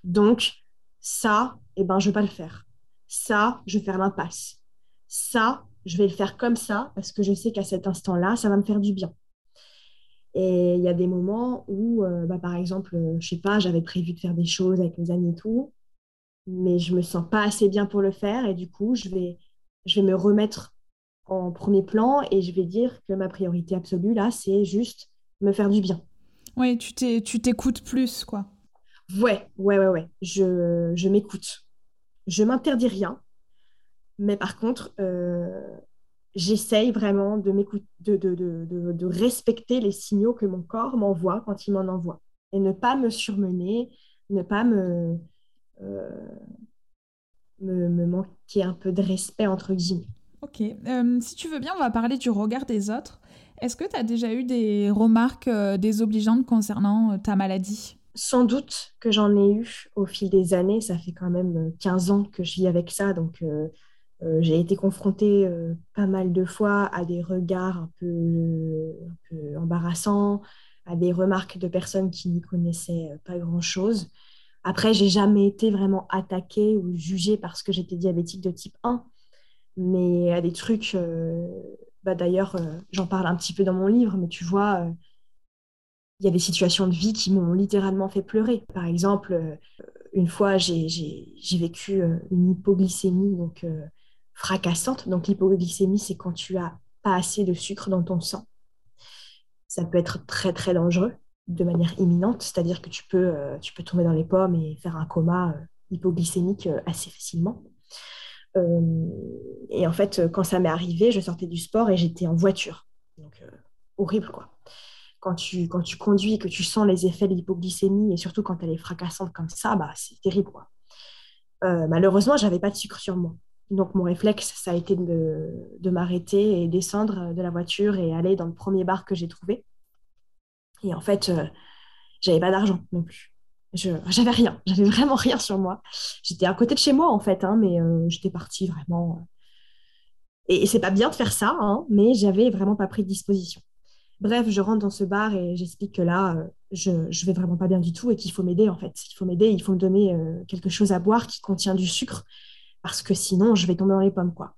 Donc, ça, eh ben, je ne vais pas le faire. Ça, je vais faire l'impasse. Ça, je vais le faire comme ça parce que je sais qu'à cet instant-là, ça va me faire du bien. Et il y a des moments où, euh, bah, par exemple, euh, je sais pas, j'avais prévu de faire des choses avec mes amis et tout, mais je me sens pas assez bien pour le faire et du coup, je vais, je vais me remettre en premier plan et je vais dire que ma priorité absolue là, c'est juste me faire du bien. Oui, tu t'écoutes plus, quoi. Ouais, ouais, ouais, ouais. Je, je m'écoute. Je m'interdis rien. Mais par contre, euh, j'essaye vraiment de, de, de, de, de, respecter les signaux que mon corps m'envoie quand il m'en envoie. Et ne pas me surmener, ne pas me, euh, me, me, manquer un peu de respect, entre guillemets. Ok. Euh, si tu veux bien, on va parler du regard des autres. Est-ce que tu as déjà eu des remarques désobligeantes concernant ta maladie? Sans doute que j'en ai eu au fil des années. Ça fait quand même 15 euh, ans que je vis avec ça. Donc, euh, euh, j'ai été confrontée pas mal de fois à des regards un peu, embarrassants, à des remarques de personnes qui n'y connaissaient pas grand-chose. Après, j'ai jamais été vraiment attaquée ou jugée parce que j'étais diabétique de type 1. Mais à des trucs, bah d'ailleurs, j'en parle un petit peu dans mon livre, mais tu vois, il y a des situations de vie qui m'ont littéralement fait pleurer. Par exemple, euh, une fois, j'ai vécu euh, une hypoglycémie donc, euh, fracassante. Donc, l'hypoglycémie, c'est quand tu as pas assez de sucre dans ton sang. Ça peut être très, très dangereux. de manière imminente, c'est-à-dire que tu peux, tu peux tomber dans les pommes et faire un coma hypoglycémique assez facilement. et en fait, quand ça m'est arrivé, je sortais du sport et j'étais en voiture. Donc, horrible, quoi. Quand tu, quand tu conduis et que tu sens les effets de l'hypoglycémie, et surtout quand elle est fracassante comme ça, bah, c'est terrible, quoi. malheureusement, je n'avais pas de sucre sur moi. Donc, mon réflexe, ça a été de, de m'arrêter et descendre de la voiture et aller dans le premier bar que j'ai trouvé. Et en fait, euh, j'avais pas d'argent non plus. Je, j'avais rien, j'avais vraiment rien sur moi. J'étais à côté de chez moi en fait, hein, mais euh, j'étais partie vraiment. Euh. Et, c'est pas bien de faire ça, hein, mais j'avais vraiment pas pris de disposition. Bref, je rentre dans ce bar et j'explique que là, je, je vais vraiment pas bien du tout et qu'il faut m'aider en fait. Il faut m'aider, il faut me donner quelque chose à boire qui contient du sucre parce que sinon je vais tomber dans les pommes quoi.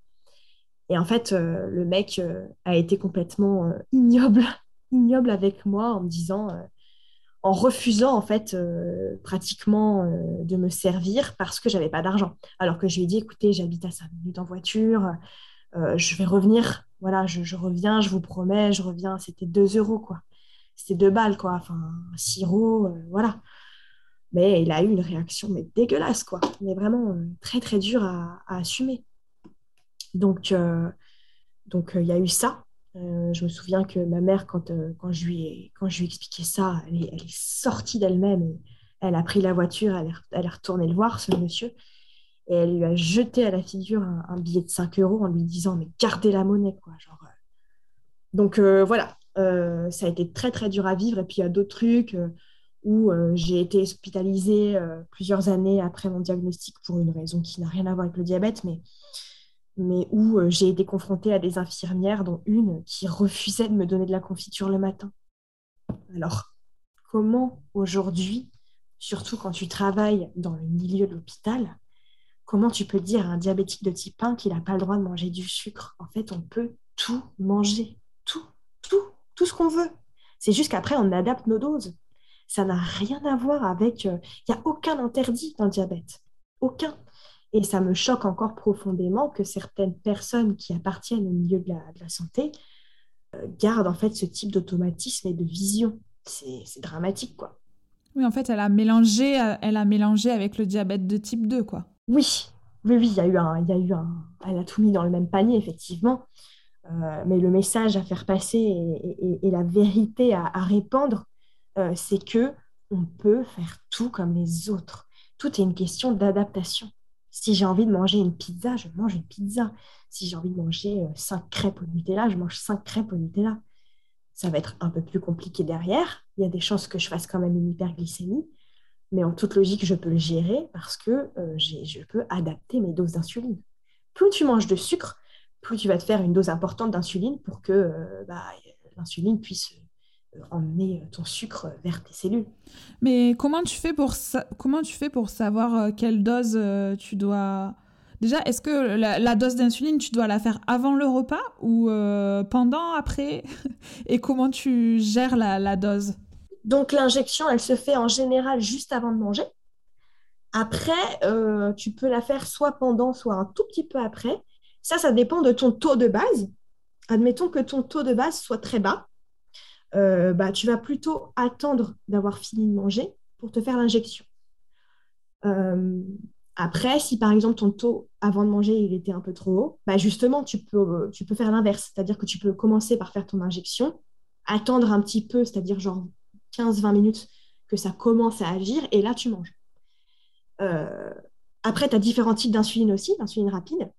Et en fait, le mec a été complètement ignoble ignoble avec moi en me disant, euh, en refusant en fait euh, pratiquement euh, de me servir parce que j'avais pas d'argent. Alors que je lui ai dit, écoutez, j'habite à 5 minutes en voiture, je vais revenir, voilà, je, reviens, je vous promets, je reviens. C'était 2 euros quoi. C'était 2 balles quoi, enfin un sirop, voilà. Mais il a eu une réaction mais dégueulasse quoi, mais vraiment très très dure à, assumer. Donc donc il y a eu ça. Euh, je me souviens que ma mère, quand, euh, quand, je, lui ai, quand je lui expliqué ça, elle est, sortie d'elle-même. Elle a pris la voiture, elle elle est, retournée le voir, ce monsieur, et elle lui a jeté à la figure un, billet de 5 euros en lui disant Mais gardez la monnaie, quoi. Euh. Donc voilà, ça a été très très dur à vivre. Et puis il y a d'autres trucs où j'ai été hospitalisée plusieurs années après mon diagnostic pour une raison qui n'a rien à voir avec le diabète, mais mais où euh, j'ai été confrontée à des infirmières, dont une qui refusait de me donner de la confiture le matin. Alors, comment aujourd'hui, surtout quand tu travailles dans le milieu de l'hôpital, comment tu peux dire à un diabétique de type 1 qu'il n'a pas le droit de manger du sucre? En fait, on peut tout manger, tout, tout, tout ce qu'on veut. C'est juste qu'après, on adapte nos doses. Ça n'a rien à voir avec... Euh, il n'y a aucun interdit dans le diabète. Aucun. Et ça me choque encore profondément que certaines personnes qui appartiennent au milieu de la, santé euh, gardent en fait ce type d'automatisme et de vision. C'est dramatique, quoi. Oui, en fait, elle a mélangé, euh, elle a mélangé avec le diabète de type 2, quoi. Oui, oui, oui, il y a eu un, il y a eu un, elle a tout mis dans le même panier, effectivement. Euh, mais le message à faire passer et, la vérité à, répandre, c'est que on peut faire tout comme les autres. Tout est une question d'adaptation. Si j'ai envie de manger une pizza, je mange une pizza. Si j'ai envie de manger euh, cinq crêpes au Nutella, je mange cinq crêpes au Nutella. Ça va être un peu plus compliqué derrière. Il y a des chances que je fasse quand même une hyperglycémie. Mais en toute logique, je peux le gérer parce que euh, je peux adapter mes doses d'insuline. Plus tu manges de sucre, plus tu vas te faire une dose importante d'insuline pour que euh, bah, l'insuline puisse emmener ton sucre vers tes cellules. Mais comment tu fais pour, comment tu fais pour savoir euh, quelle dose euh, tu dois... Déjà, est-ce que la, dose d'insuline, tu dois la faire avant le repas ou euh, pendant, après? Et comment tu gères la, dose? Donc l'injection, elle se fait en général juste avant de manger. Après, tu peux la faire soit pendant, soit un tout petit peu après. Ça, ça dépend de ton taux de base. Admettons que ton taux de base soit très bas euh, bah, tu vas plutôt attendre d'avoir fini de manger pour te faire l'injection. Euh, après, si par exemple ton taux avant de manger il était un peu trop haut, bah justement tu peux, tu peux faire l'inverse, c'est-à-dire que tu peux commencer par faire ton injection, attendre un petit peu, c'est-à-dire genre 15-20 minutes que ça commence à agir et là tu manges. Euh, après, tu as différents types d'insuline aussi, d'insuline rapide.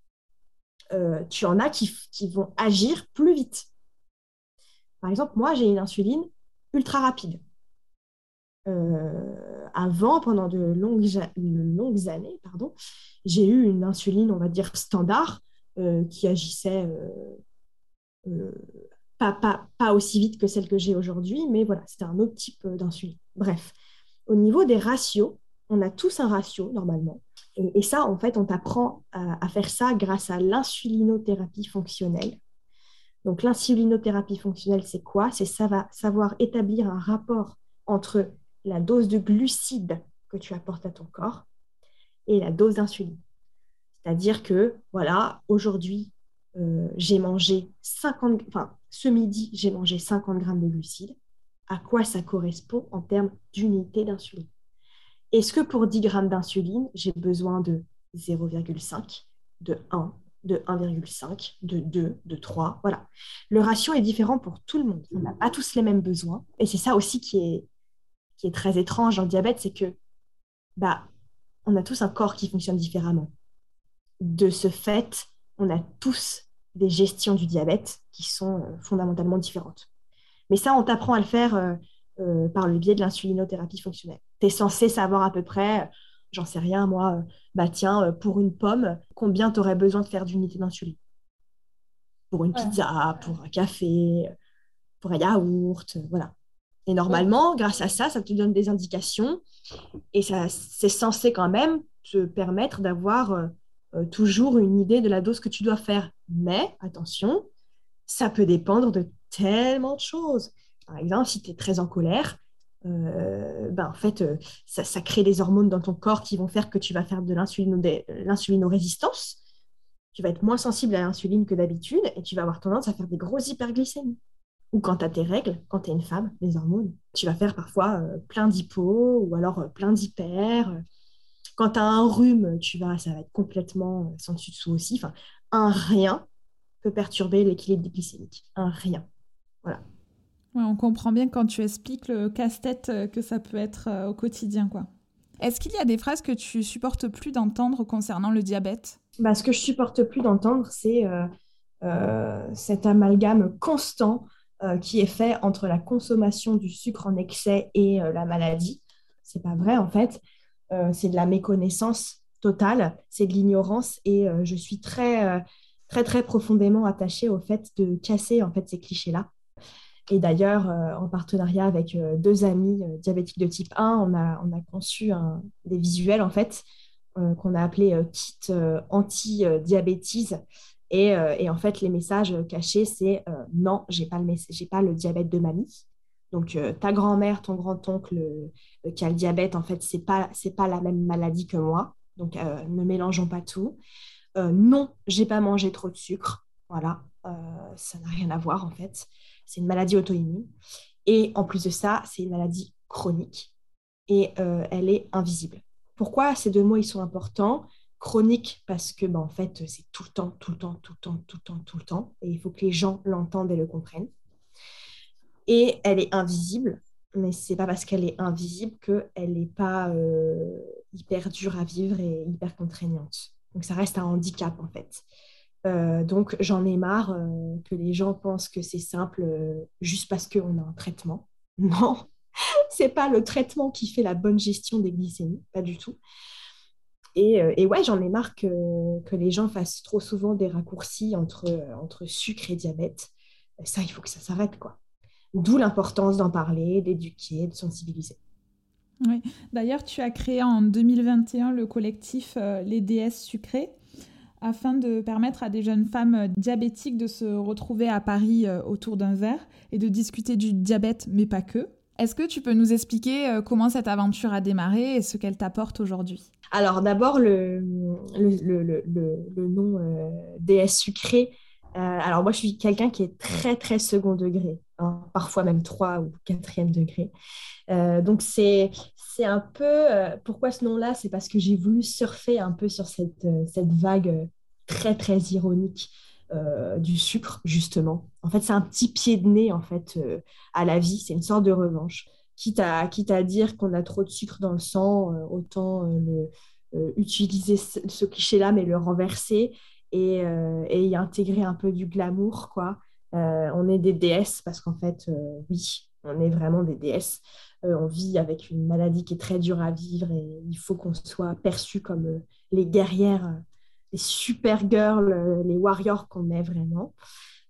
tu en as qui, vont agir plus vite. Par exemple, moi, j'ai une insuline ultra rapide. Euh, avant, pendant de longues, longues années, pardon, j'ai eu une insuline, on va dire, standard, euh, qui agissait euh, pas, aussi vite que celle que j'ai aujourd'hui, mais voilà, c'était un autre type d'insuline. Bref, au niveau des ratios, on a tous un ratio normalement. Et, ça, en fait, on t'apprend à, faire ça grâce à l'insulinothérapie fonctionnelle. Donc l'insulinothérapie fonctionnelle, c'est quoi? C'est savoir établir un rapport entre la dose de glucides que tu apportes à ton corps et la dose d'insuline. C'est-à-dire que, voilà, aujourd'hui, euh, j'ai mangé 50, enfin, ce midi, j'ai mangé 50 grammes de glucides. à quoi ça correspond en termes d'unité d'insuline? Est-ce que pour 10 grammes d'insuline, j'ai besoin de 0,5, de 1, de 1,5, de 2, de 3. Voilà. Le ratio est différent pour tout le monde. On n'a pas tous les mêmes besoins. Et c'est ça aussi qui est, qui est très étrange dans le diabète, c'est que bah, on a tous un corps qui fonctionne différemment. De ce fait, on a tous des gestions du diabète qui sont euh, fondamentalement différentes. Mais ça, on t'apprend à le faire euh, euh, par le biais de l'insulinothérapie fonctionnelle. Tu es censé savoir à peu près j'en sais rien, moi, bah tiens, pour une pomme, combien tu aurais besoin de faire d'unités d'insuline? Pour une pizza, pour un café, pour un yaourt, voilà. Et normalement, grâce à ça, ça te donne des indications et ça, c'est censé quand même te permettre d'avoir toujours une idée de la dose que tu dois faire. Mais attention, ça peut dépendre de tellement de choses. Par exemple, si tu es très en colère, euh, ben, en fait, euh, ça, crée des hormones dans ton corps qui vont faire que tu vas faire de l'insulinorésistance. Tu vas être moins sensible à l'insuline que d'habitude et tu vas avoir tendance à faire des grosses hyperglycémies. Ou quand tu as tes règles, quand tu es une femme, les hormones, tu vas faire parfois euh, plein d'hypo ou alors plein d'hyper. Quand tu as un rhume, tu vas, ça va être complètement sans dessus dessous aussi. Enfin, un rien peut perturber l'équilibre glycémique. Un rien. Voilà on comprend bien quand tu expliques le casse-tête euh, que ça peut être euh, au quotidien. quoi. Est-ce qu'il y a des phrases que tu supportes plus d'entendre concernant le diabète? Bah, Ce que je supporte plus d'entendre, c'est euh, cet amalgame constant qui est fait entre la consommation du sucre en excès et la maladie. C'est pas vrai en fait. c'est de la méconnaissance totale, c'est de l'ignorance et je suis très très très profondément attachée au fait de casser en fait ces clichés-là. Et d'ailleurs, euh, en partenariat avec euh, deux amis euh, diabétiques de type 1, on a, on a conçu des visuels en fait qu'on a appelé kit anti-diabétise. Et, et, en fait, les messages cachés, c'est non, j'ai pas le j'ai pas le diabète de mamie. Donc ta grand-mère, ton grand-oncle qui a le diabète, en fait, c'est pas c'est pas la même maladie que moi. Donc ne mélangeons pas tout. Non, j'ai pas mangé trop de sucre. Voilà, ça n'a rien à voir en fait c'est une maladie auto-immune. Et en plus de ça, c'est une maladie chronique et euh, elle est invisible. Pourquoi ces deux mots ils sont importants? Chronique parce que ben, en fait c'est tout le temps, tout le temps, tout le temps, tout le temps, tout le temps, et il faut que les gens l'entendent et le comprennent. Et elle est invisible, mais c'est pas parce qu'elle est invisible qu'elle n'est pas euh, hyper dure à vivre et hyper contraignante. Donc ça reste un handicap en fait. Euh, donc j'en ai marre euh, que les gens pensent que c'est simple euh, juste parce qu'on a un traitement. Non, c'est pas le traitement qui fait la bonne gestion des glycémies, pas du tout. Et, et ouais, j'en ai marre que, les gens fassent trop souvent des raccourcis entre, entre sucre et diabète. Ça, il faut que ça s'arrête, quoi. D'où l'importance d'en parler, d'éduquer, de sensibiliser. Oui. D'ailleurs, tu as créé en 2021 le collectif Les DS sucrées afin de permettre à des jeunes femmes diabétiques de se retrouver à Paris euh, autour d'un verre et de discuter du diabète, mais pas que. Est-ce que tu peux nous expliquer euh, comment cette aventure a démarré et ce qu'elle t'apporte aujourd'hui? Alors d'abord, le, le, le, nom euh, DS sucré. alors moi, je suis quelqu'un qui est très, très second degré, hein, parfois même 3 ou 4e degré. donc c'est un peu, euh, pourquoi ce nom-là? C'est parce que j'ai voulu surfer un peu sur cette, euh, cette vague euh, très, très ironique du sucre, justement. En fait, c'est un petit pied de nez, en fait, à la vie. C'est une sorte de revanche. Quitte à, quitte à dire qu'on a trop de sucre dans le sang, autant le, utiliser ce, cliché-là, mais le renverser et, et, y intégrer un peu du glamour, quoi. on est des déesses parce qu'en fait, oui, on est vraiment des déesses. Euh, on vit avec une maladie qui est très dure à vivre et il faut qu'on soit perçu comme euh, les guerrières, euh, les super girls, les warriors qu'on est vraiment.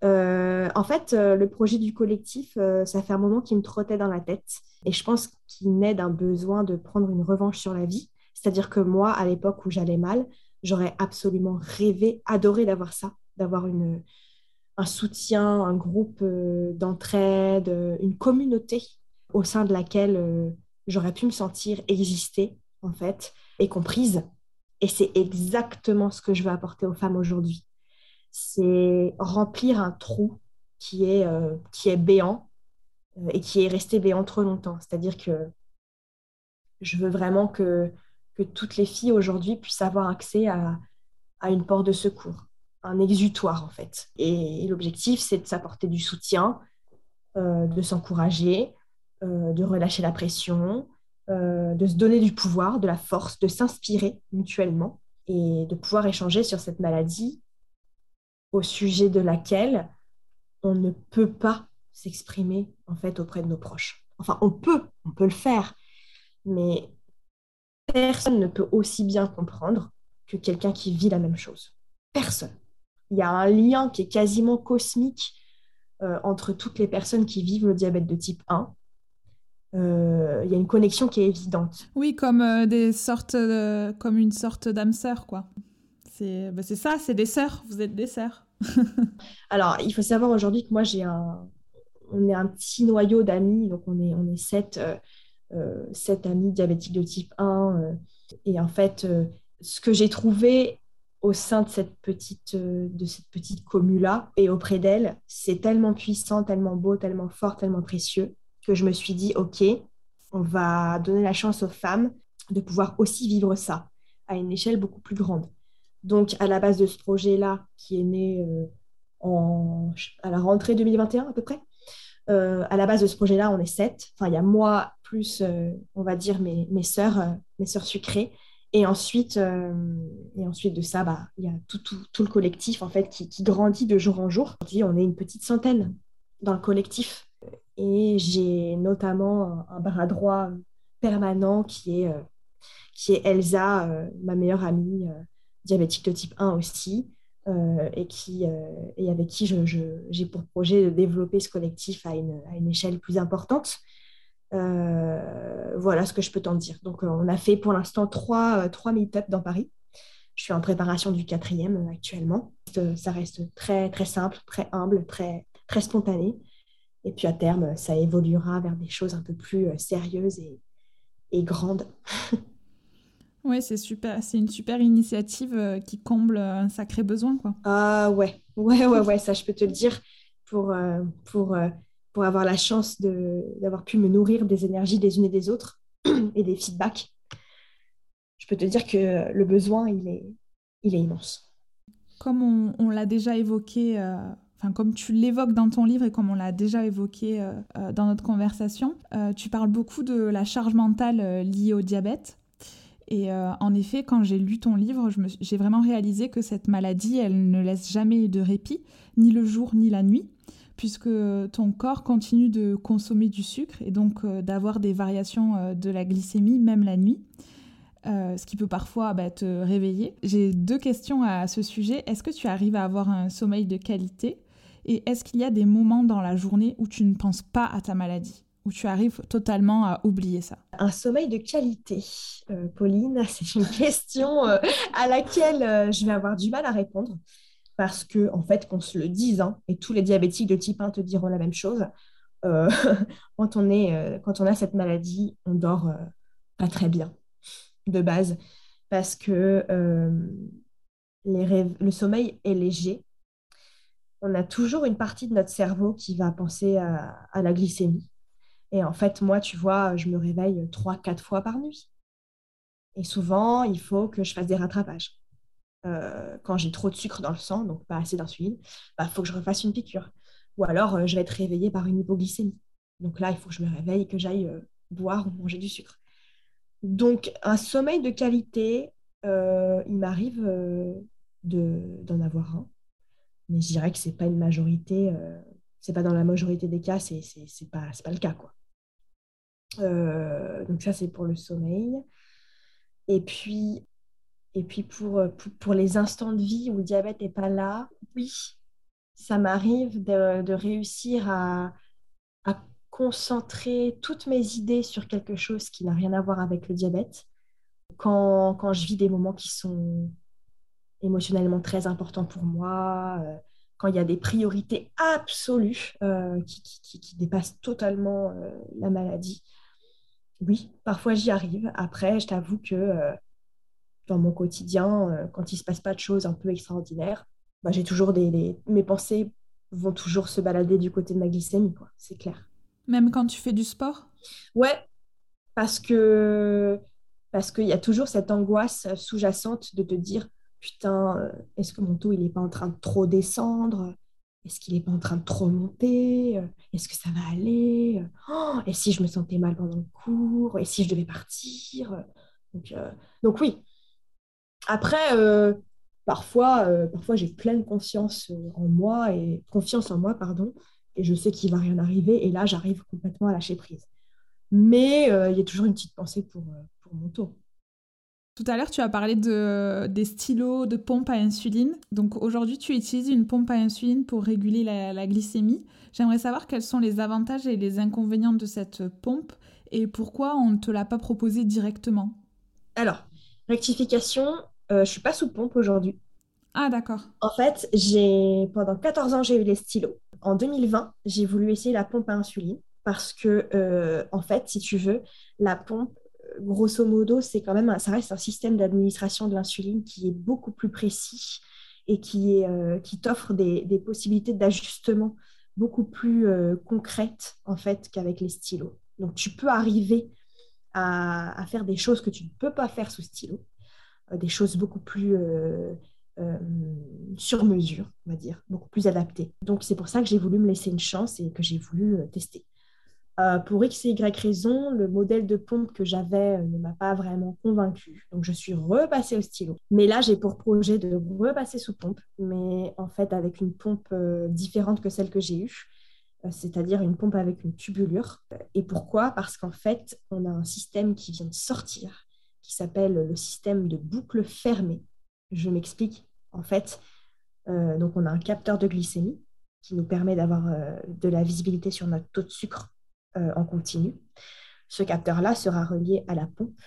en fait, le projet du collectif, ça fait un moment qu'il me trottait dans la tête et je pense qu'il naît d'un besoin de prendre une revanche sur la vie. C'est-à-dire que moi, à l'époque où j'allais mal, j'aurais absolument rêvé, adoré d'avoir ça, d'avoir une, un soutien, un groupe d'entraide, une communauté au sein de laquelle euh, j'aurais pu me sentir exister, en fait, et comprise. Et c'est exactement ce que je veux apporter aux femmes aujourd'hui. C'est remplir un trou qui est, euh, qui est béant et qui est resté béant trop longtemps. C'est-à-dire que je veux vraiment que, que toutes les filles aujourd'hui puissent avoir accès à, à une porte de secours, un exutoire en fait. Et, l'objectif, c'est de s'apporter du soutien, euh, de s'encourager, euh, de relâcher la pression, euh, de se donner du pouvoir, de la force, de s'inspirer mutuellement et de pouvoir échanger sur cette maladie au sujet de laquelle on ne peut pas s'exprimer en fait auprès de nos proches. Enfin, on peut, on peut le faire, mais personne ne peut aussi bien comprendre que quelqu'un qui vit la même chose. Personne. Il y a un lien qui est quasiment cosmique euh, entre toutes les personnes qui vivent le diabète de type 1. Euh, il y a une connexion qui est évidente. Oui, comme euh, des sortes, comme une sorte d'âme sœur, quoi. Bah, c'est ça, c'est des sœurs. Vous êtes des sœurs. Alors, il faut savoir aujourd'hui que moi j'ai un, on est un petit noyau d'amis, donc on est on est sept, sept amis diabétiques de type 1. et en fait, ce que j'ai trouvé au sein de cette petite, euh, de cette petite commu-là et auprès d'elle, c'est tellement puissant, tellement beau, tellement fort, tellement précieux que je me suis dit, OK, on va donner la chance aux femmes de pouvoir aussi vivre ça à une échelle beaucoup plus grande. Donc, à la base de ce projet-là, qui est né euh, en, à la rentrée 2021 à peu près, euh, à la base de ce projet-là, on est sept. Enfin, il y a moi plus, on va dire, mes, mes sœurs, mes sœurs sucrées. Et ensuite, euh, et ensuite de ça, bah, il y a tout, tout, tout, le collectif en fait qui, qui, grandit de jour en jour. On est une petite centaine dans le collectif. Et j'ai notamment un, bras droit permanent qui est, euh, qui est Elsa, euh, ma meilleure amie, diabétique de type 1 aussi, et, qui, et avec qui j'ai pour projet de développer ce collectif à une, à une échelle plus importante. Euh, voilà ce que je peux t'en dire. Donc, euh, on a fait pour l'instant trois, euh, trois meet-up dans Paris. Je suis en préparation du quatrième actuellement. Ça reste très, très simple, très humble, très, très spontané. Et puis à terme, ça évoluera vers des choses un peu plus sérieuses et, et grandes. Oui, c'est super. C'est une super initiative qui comble un sacré besoin, quoi. Ah ouais, ouais, ouais, ouais. Ça, je peux te le dire pour pour pour avoir la chance d'avoir pu me nourrir des énergies des unes et des autres et des feedbacks, je peux te dire que le besoin, il est, immense. Comme on, l'a déjà évoqué, euh, comme tu l'évoques dans ton livre et comme on l'a déjà évoqué euh, euh, dans notre conversation, tu parles beaucoup de la charge mentale liée au diabète. Et en effet, quand j'ai lu ton livre, j'ai vraiment réalisé que cette maladie, elle ne laisse jamais de répit, ni le jour ni la nuit puisque ton corps continue de consommer du sucre et donc euh, d'avoir des variations euh, de la glycémie même la nuit. Euh, ce qui peut parfois bah, te réveiller. J'ai deux questions à ce sujet. Est-ce que tu arrives à avoir un sommeil de qualité? Et est-ce qu'il y a des moments dans la journée où tu ne penses pas à ta maladie? Où tu arrives totalement à oublier ça? Un sommeil de qualité, Pauline, c'est une question à laquelle je vais avoir du mal à répondre parce que, en fait, qu'on se le dise, hein, et tous les diabétiques de type 1 te diront la même chose, euh, quand, on est, euh, quand on a cette maladie, on dort euh, pas très bien de base, parce que le sommeil est léger. On a toujours une partie de notre cerveau qui va penser à, à la glycémie. Et en fait, moi, tu vois, je me réveille trois, quatre fois par nuit. Et souvent, il faut que je fasse des rattrapages. Euh, quand j'ai trop de sucre dans le sang, donc pas assez d'insuline, il bah, faut que je refasse une piqûre. Ou alors, euh, je vais être réveillée par une hypoglycémie. Donc là, il faut que je me réveille et que j'aille euh, boire ou manger du sucre. Donc, un sommeil de qualité, il m'arrive d'en avoir un. Mais je dirais que ce n'est pas une majorité, c'est pas dans la majorité des cas, c'est pas, pas le cas. Quoi. donc ça, c'est pour le sommeil. Et puis, et puis euh, pour, pour, les instants de vie où le diabète n'est pas là, oui, ça m'arrive de, réussir à, à, concentrer toutes mes idées sur quelque chose qui n'a rien à voir avec le diabète. Quand, quand, je vis des moments qui sont émotionnellement très importants pour moi, euh, quand il y a des priorités absolues euh, qui, qui, qui, dépassent totalement la maladie, oui, parfois j'y arrive. Après, je t'avoue que dans mon quotidien, euh, quand il ne se passe pas de choses un peu extraordinaires, bah, j'ai toujours des, mes pensées vont toujours se balader du côté de ma glycémie, quoi. C'est clair. Même quand tu fais du sport? Ouais, parce que parce qu'il y a toujours cette angoisse sous-jacente de te dire putain, euh, est-ce que mon taux il n'est pas en train de trop descendre? Est-ce qu'il n'est pas en train de trop monter? Est-ce que ça va aller? Oh, Et si je me sentais mal pendant le cours? Et si je devais partir? Donc, euh, donc oui. Après, euh, parfois, parfois j'ai pleine confiance en moi et confiance en moi, pardon, et je sais qu'il va rien arriver. Et là, j'arrive complètement à lâcher prise. Mais il y a toujours une petite pensée pour, pour mon taux. Tout à l'heure, tu as parlé de, des stylos de pompe à insuline. Donc aujourd'hui, tu utilises une pompe à insuline pour réguler la, glycémie. J'aimerais savoir quels sont les avantages et les inconvénients de cette pompe et pourquoi on ne te l'a pas proposée directement. Alors, rectification, euh, je ne suis pas sous pompe aujourd'hui. Ah d'accord. En fait, j'ai pendant 14 ans, j'ai eu les stylos. En 2020, j'ai voulu essayer la pompe à insuline parce que, euh, en fait, si tu veux, la pompe, grosso modo, c'est quand même, ça reste un système d'administration de l'insuline qui est beaucoup plus précis et qui, est, euh, qui t'offre des, possibilités d'ajustement beaucoup plus euh, concrètes en fait qu'avec les stylos. Donc tu peux arriver à, faire des choses que tu ne peux pas faire sous stylo, euh, des choses beaucoup plus sur mesure, on va dire, beaucoup plus adaptées. Donc c'est pour ça que j'ai voulu me laisser une chance et que j'ai voulu tester. Euh, pour X et Y raison, le modèle de pompe que j'avais euh, ne m'a pas vraiment convaincue. Donc, je suis repassée au stylo. Mais là, j'ai pour projet de repasser sous pompe, mais en fait avec une pompe euh, différente que celle que j'ai eue, c'est-à-dire une pompe avec une tubulure. Et pourquoi? Parce qu'en fait, on a un système qui vient de sortir, qui s'appelle le système de boucle fermée. Je m'explique. En fait, donc on a un capteur de glycémie qui nous permet d'avoir de la visibilité sur notre taux de sucre euh, en continu. Ce capteur-là sera relié à la pompe.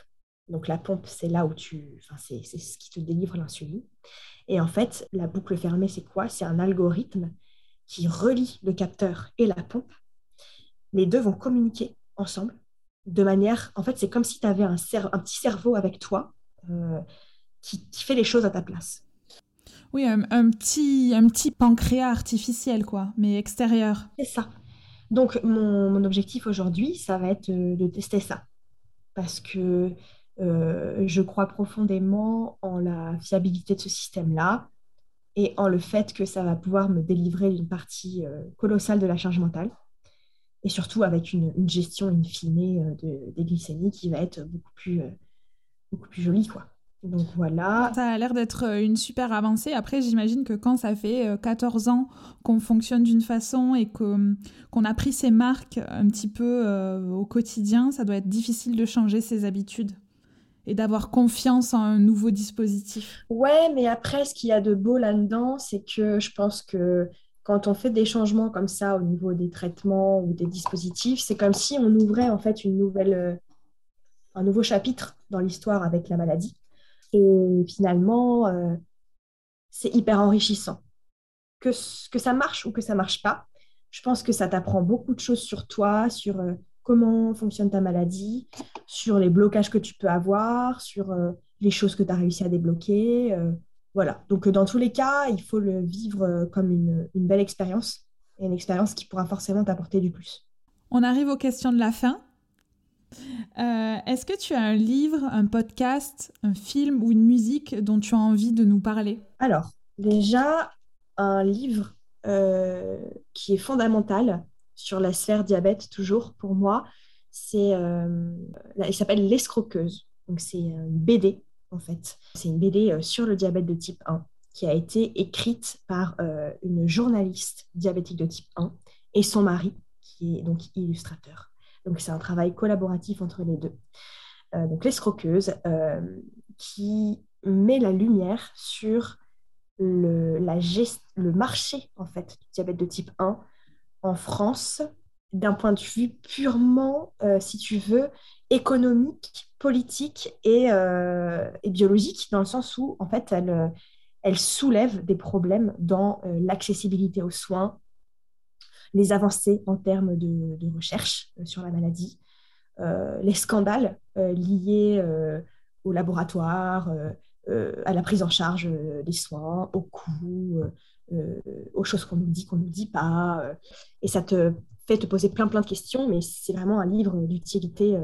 Donc la pompe, c'est là où tu... Enfin, c'est ce qui te délivre l'insuline. Et en fait, la boucle fermée, c'est quoi? C'est un algorithme qui relie le capteur et la pompe. Les deux vont communiquer ensemble de manière... En fait, c'est comme si tu avais un, un, petit cerveau avec toi euh, qui, fait les choses à ta place. Oui, un, un, petit, un petit pancréas artificiel, quoi, mais extérieur. C'est ça. Donc, mon, objectif aujourd'hui, ça va être euh, de tester ça. Parce que euh, je crois profondément en la fiabilité de ce système-là et en le fait que ça va pouvoir me délivrer une partie euh, colossale de la charge mentale et surtout avec une, gestion in fine de, des glycémies qui va être beaucoup plus, beaucoup plus jolie. Quoi. Donc voilà. Ça a l'air d'être euh, une super avancée. Après, j'imagine que quand ça fait 14 euh, ans qu'on fonctionne d'une façon et hum, qu'on a pris ses marques un petit peu euh, au quotidien, ça doit être difficile de changer ses habitudes et d'avoir confiance en un nouveau dispositif. Ouais, mais après, ce qu'il y a de beau là-dedans, c'est que je pense que quand on fait des changements comme ça au niveau des traitements ou des dispositifs, c'est comme si on ouvrait en fait une nouvelle, un nouveau chapitre dans l'histoire avec la maladie. Et finalement, euh, c'est hyper enrichissant. Que, que ça marche ou que ça marche pas, je pense que ça t'apprend beaucoup de choses sur toi, sur euh, comment fonctionne ta maladie, sur les blocages que tu peux avoir, sur euh, les choses que tu as réussi à débloquer. Voilà. Donc, dans tous les cas, il faut le vivre comme une, une belle expérience et une expérience qui pourra forcément t'apporter du plus. On arrive aux questions de la fin. Euh, est-ce que tu as un livre, un podcast, un film ou une musique dont tu as envie de nous parler? Alors, déjà, un livre euh, qui est fondamental sur la sphère diabète, toujours pour moi, c'est, euh, il s'appelle L'escroqueuse. Donc, c'est une BD, C'est une BD sur le diabète de type 1 qui a été écrite par une journaliste diabétique de type 1 et son mari, qui est donc illustrateur. Donc, c'est un travail collaboratif entre les deux. Euh, donc, l'escroqueuse, euh, qui met la lumière sur le, le marché en fait, du diabète de type 1 en France d'un point de vue purement, euh, si tu veux, économique, politique et, et, biologique, dans le sens où, en fait, elle, elle soulève des problèmes dans l'accessibilité aux soins, les avancées en termes de, recherche euh, sur la maladie, euh, les scandales euh, liés au laboratoire, à la prise en charge des soins, au coût, aux choses qu'on nous dit, qu'on ne nous dit pas. et ça te fait te poser plein plein de questions, mais c'est vraiment un livre d'utilité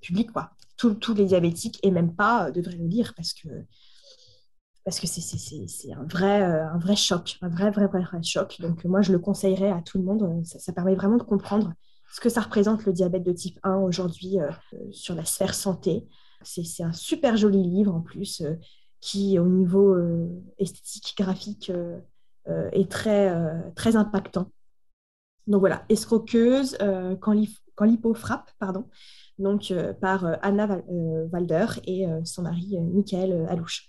publique. Quoi. Tous, les diabétiques, et même pas, devraient le lire parce que parce que c'est un vrai, un vrai choc, un vrai, vrai, vrai, vrai choc. Donc moi, je le conseillerais à tout le monde. Ça, ça permet vraiment de comprendre ce que ça représente le diabète de type 1 aujourd'hui sur la sphère santé. C'est un super joli livre en plus qui, au niveau esthétique, graphique, est très, très impactant. Donc voilà, Escroqueuse, euh, quand, l'hypo frappe, pardon, donc euh, par euh, Anna Walder et son mari Michael Alouche.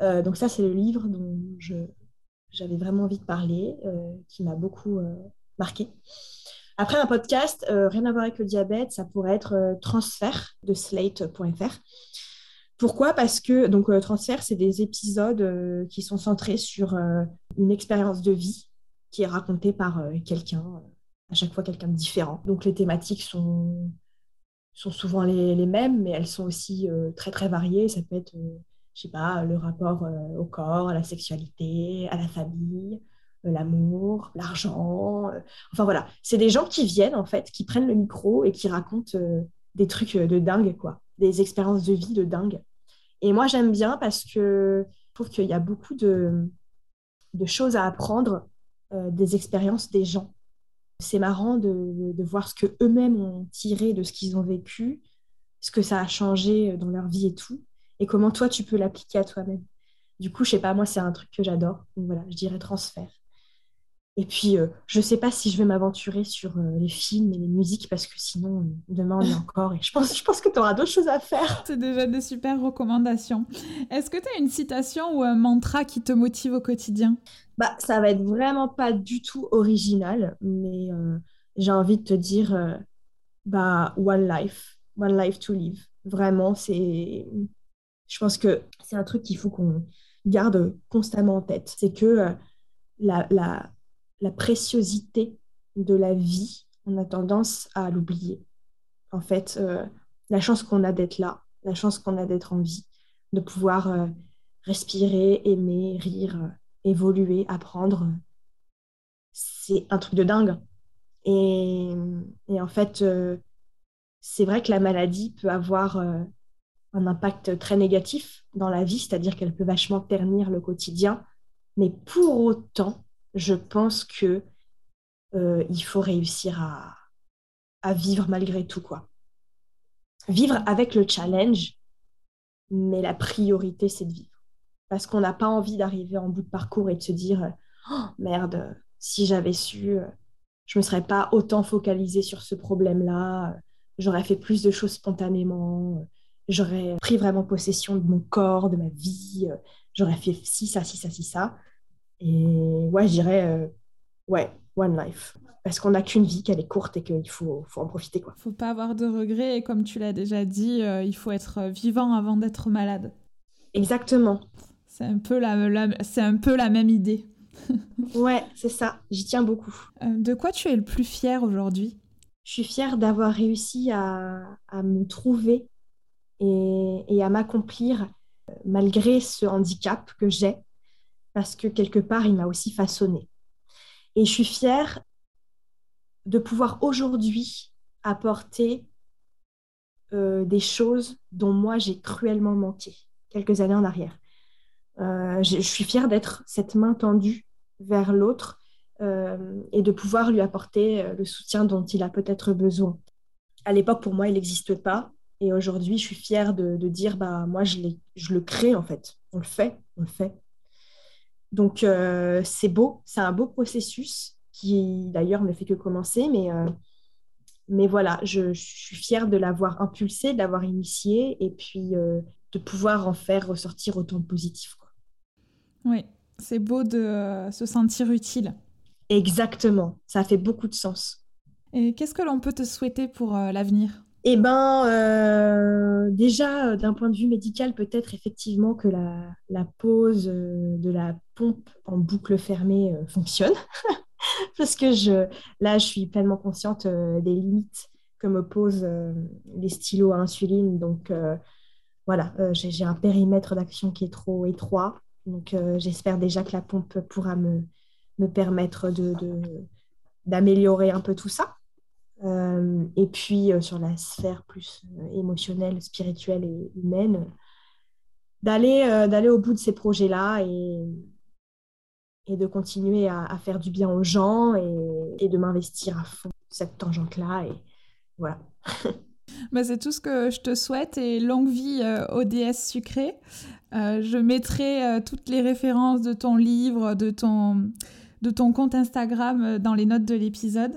donc ça, c'est le livre dont j'avais vraiment envie de parler, qui m'a beaucoup marqué. Après, un podcast, rien à voir avec le diabète, ça pourrait être Transfert de slate.fr. Pourquoi? Parce que donc Transfert, c'est des épisodes qui sont centrés sur une expérience de vie qui est racontée par quelqu'un à chaque fois quelqu'un de différent. Donc les thématiques sont, sont souvent les, mêmes, mais elles sont aussi euh, très très variées. Ça peut être, euh, je sais pas, le rapport euh, au corps, à la sexualité, à la famille, l'amour, l'argent. enfin voilà, c'est des gens qui viennent en fait, qui prennent le micro et qui racontent des trucs de dingue, quoi, des expériences de vie de dingue. Et moi j'aime bien parce que je trouve qu'il y a beaucoup de, de choses à apprendre des expériences des gens c'est marrant de, voir ce que eux-mêmes ont tiré de ce qu'ils ont vécu, ce que ça a changé dans leur vie et tout, et comment toi tu peux l'appliquer à toi-même. Du coup, je sais pas, moi c'est un truc que j'adore. Donc voilà, je dirais transfert. Et puis, euh, je ne sais pas si je vais m'aventurer sur euh, les films et les musiques parce que sinon, euh, demain, on est encore. Et je pense, je pense que tu auras d'autres choses à faire. C'est déjà des super recommandations. Est-ce que tu as une citation ou un mantra qui te motive au quotidien? Bah, Ça va être vraiment pas du tout original, mais j'ai envie de te dire bah, One life, one life to live. Vraiment, c'est. Je pense que c'est un truc qu'il faut qu'on garde constamment en tête. C'est que la, la la préciosité de la vie, on a tendance à l'oublier. En fait, euh, la chance qu'on a d'être là, la chance qu'on a d'être en vie, de pouvoir euh, respirer, aimer, rire, euh, évoluer, apprendre, c'est un truc de dingue. Et, et en fait, c'est vrai que la maladie peut avoir un impact très négatif dans la vie, c'est-à-dire qu'elle peut vachement ternir le quotidien, mais pour autant, je pense que euh, il faut réussir à, à, vivre malgré tout quoi. Vivre avec le challenge, mais la priorité c'est de vivre. Parce qu'on n'a pas envie d'arriver en bout de parcours et de se dire oh, merde, si j'avais su, je ne me serais pas autant focalisée sur ce problème-là, j'aurais fait plus de choses spontanément, j'aurais pris vraiment possession de mon corps, de ma vie, j'aurais fait ci, ça, ci, ça, ci, ça. Et ouais, je dirais, euh, ouais, one life. Parce qu'on n'a qu'une vie, qu'elle est courte et qu'il faut, faut en profiter. Il ne faut pas avoir de regrets. Et comme tu l'as déjà dit, euh, il faut être vivant avant d'être malade. Exactement. C'est un, peu la, c'est un peu la même idée. ouais, c'est ça. J'y tiens beaucoup. Euh, de quoi tu es le plus fier aujourd'hui? Je suis fière d'avoir réussi à, à, me trouver et, et à m'accomplir malgré ce handicap que j'ai parce que quelque part, il m'a aussi façonné. Et je suis fière de pouvoir aujourd'hui apporter euh, des choses dont moi j'ai cruellement manqué quelques années en arrière. Euh, je, suis fière d'être cette main tendue vers l'autre euh, et de pouvoir lui apporter le soutien dont il a peut-être besoin. À l'époque, pour moi, il n'existe pas. Et aujourd'hui, je suis fière de, dire, bah, moi, je, je le crée en fait. On le fait, on le fait. Donc, euh, c'est beau, c'est un beau processus qui, d'ailleurs, ne fait que commencer. Mais, euh, mais voilà, je, suis fière de l'avoir impulsé, de l'avoir initié et puis euh, de pouvoir en faire ressortir autant de positif. Oui, c'est beau de se sentir utile. Exactement, ça fait beaucoup de sens. Et qu'est-ce que l'on peut te souhaiter pour l'avenir? Eh bien, euh, déjà, euh, d'un point de vue médical, peut-être effectivement que la, pose euh, de la pompe en boucle fermée fonctionne. Parce que je, là, je suis pleinement consciente des limites que me posent les stylos à insuline. Donc, voilà, j'ai un périmètre d'action qui est trop étroit. Donc, j'espère déjà que la pompe pourra me, me permettre d'améliorer de, un peu tout ça. et puis sur la sphère plus émotionnelle, spirituelle et humaine, d'aller au bout de ces projets-là et, et de continuer à, faire du bien aux gens et, de m'investir à fond cette tangente-là. Et voilà. Bah, c'est tout ce que je te souhaite et longue vie euh, ODS sucré. Euh, je mettrai euh, toutes les références de ton livre, de ton, de ton compte Instagram dans les notes de l'épisode.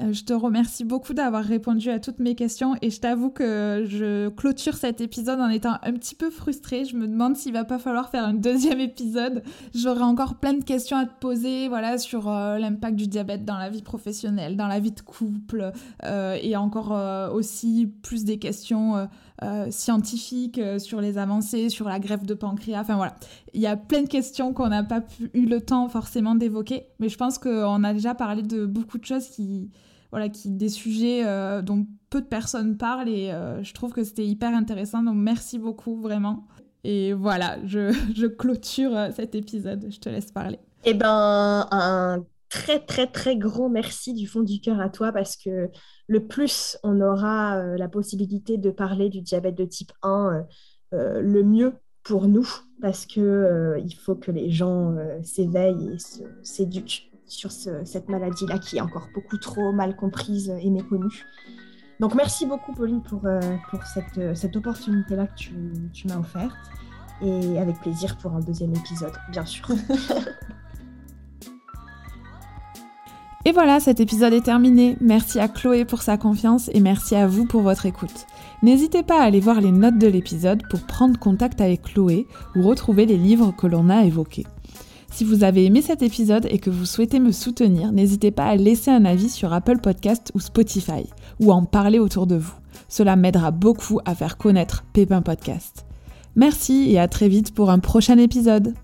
Euh, je te remercie beaucoup d'avoir répondu à toutes mes questions et je t'avoue que je clôture cet épisode en étant un petit peu frustrée. Je me demande s'il va pas falloir faire un deuxième épisode. J'aurai encore plein de questions à te poser voilà, sur euh, l'impact du diabète dans la vie professionnelle, dans la vie de couple euh, et encore aussi plus des questions scientifiques sur les avancées, sur la greffe de pancréas. Enfin voilà, il y a plein de questions qu'on n'a pas eu le temps forcément d'évoquer, mais je pense qu'on a déjà parlé de beaucoup de choses qui voilà, qui, des sujets euh, dont peu de personnes parlent et euh, je trouve que c'était hyper intéressant. Donc merci beaucoup vraiment. Et voilà, je, je clôture euh, cet épisode. Je te laisse parler. Eh ben, un très très très grand merci du fond du cœur à toi parce que le plus on aura la possibilité de parler du diabète de type 1, le mieux pour nous parce que il faut que les gens s'éveillent et s'éduquent sur cette maladie-là qui est encore beaucoup trop mal comprise et méconnue. Donc merci beaucoup Pauline pour, euh, cette, euh, opportunité-là que tu m'as offerte et avec plaisir pour un deuxième épisode, bien sûr. Et voilà, cet épisode est terminé. Merci à Chloé pour sa confiance et merci à vous pour votre écoute. N'hésitez pas à aller voir les notes de l'épisode pour prendre contact avec Chloé ou retrouver les livres que l'on a évoqués. Si vous avez aimé cet épisode et que vous souhaitez me soutenir, n'hésitez pas à laisser un avis sur Apple Podcast ou Spotify, ou à en parler autour de vous. Cela m'aidera beaucoup à faire connaître Pépin Podcast. Merci et à très vite pour un prochain épisode.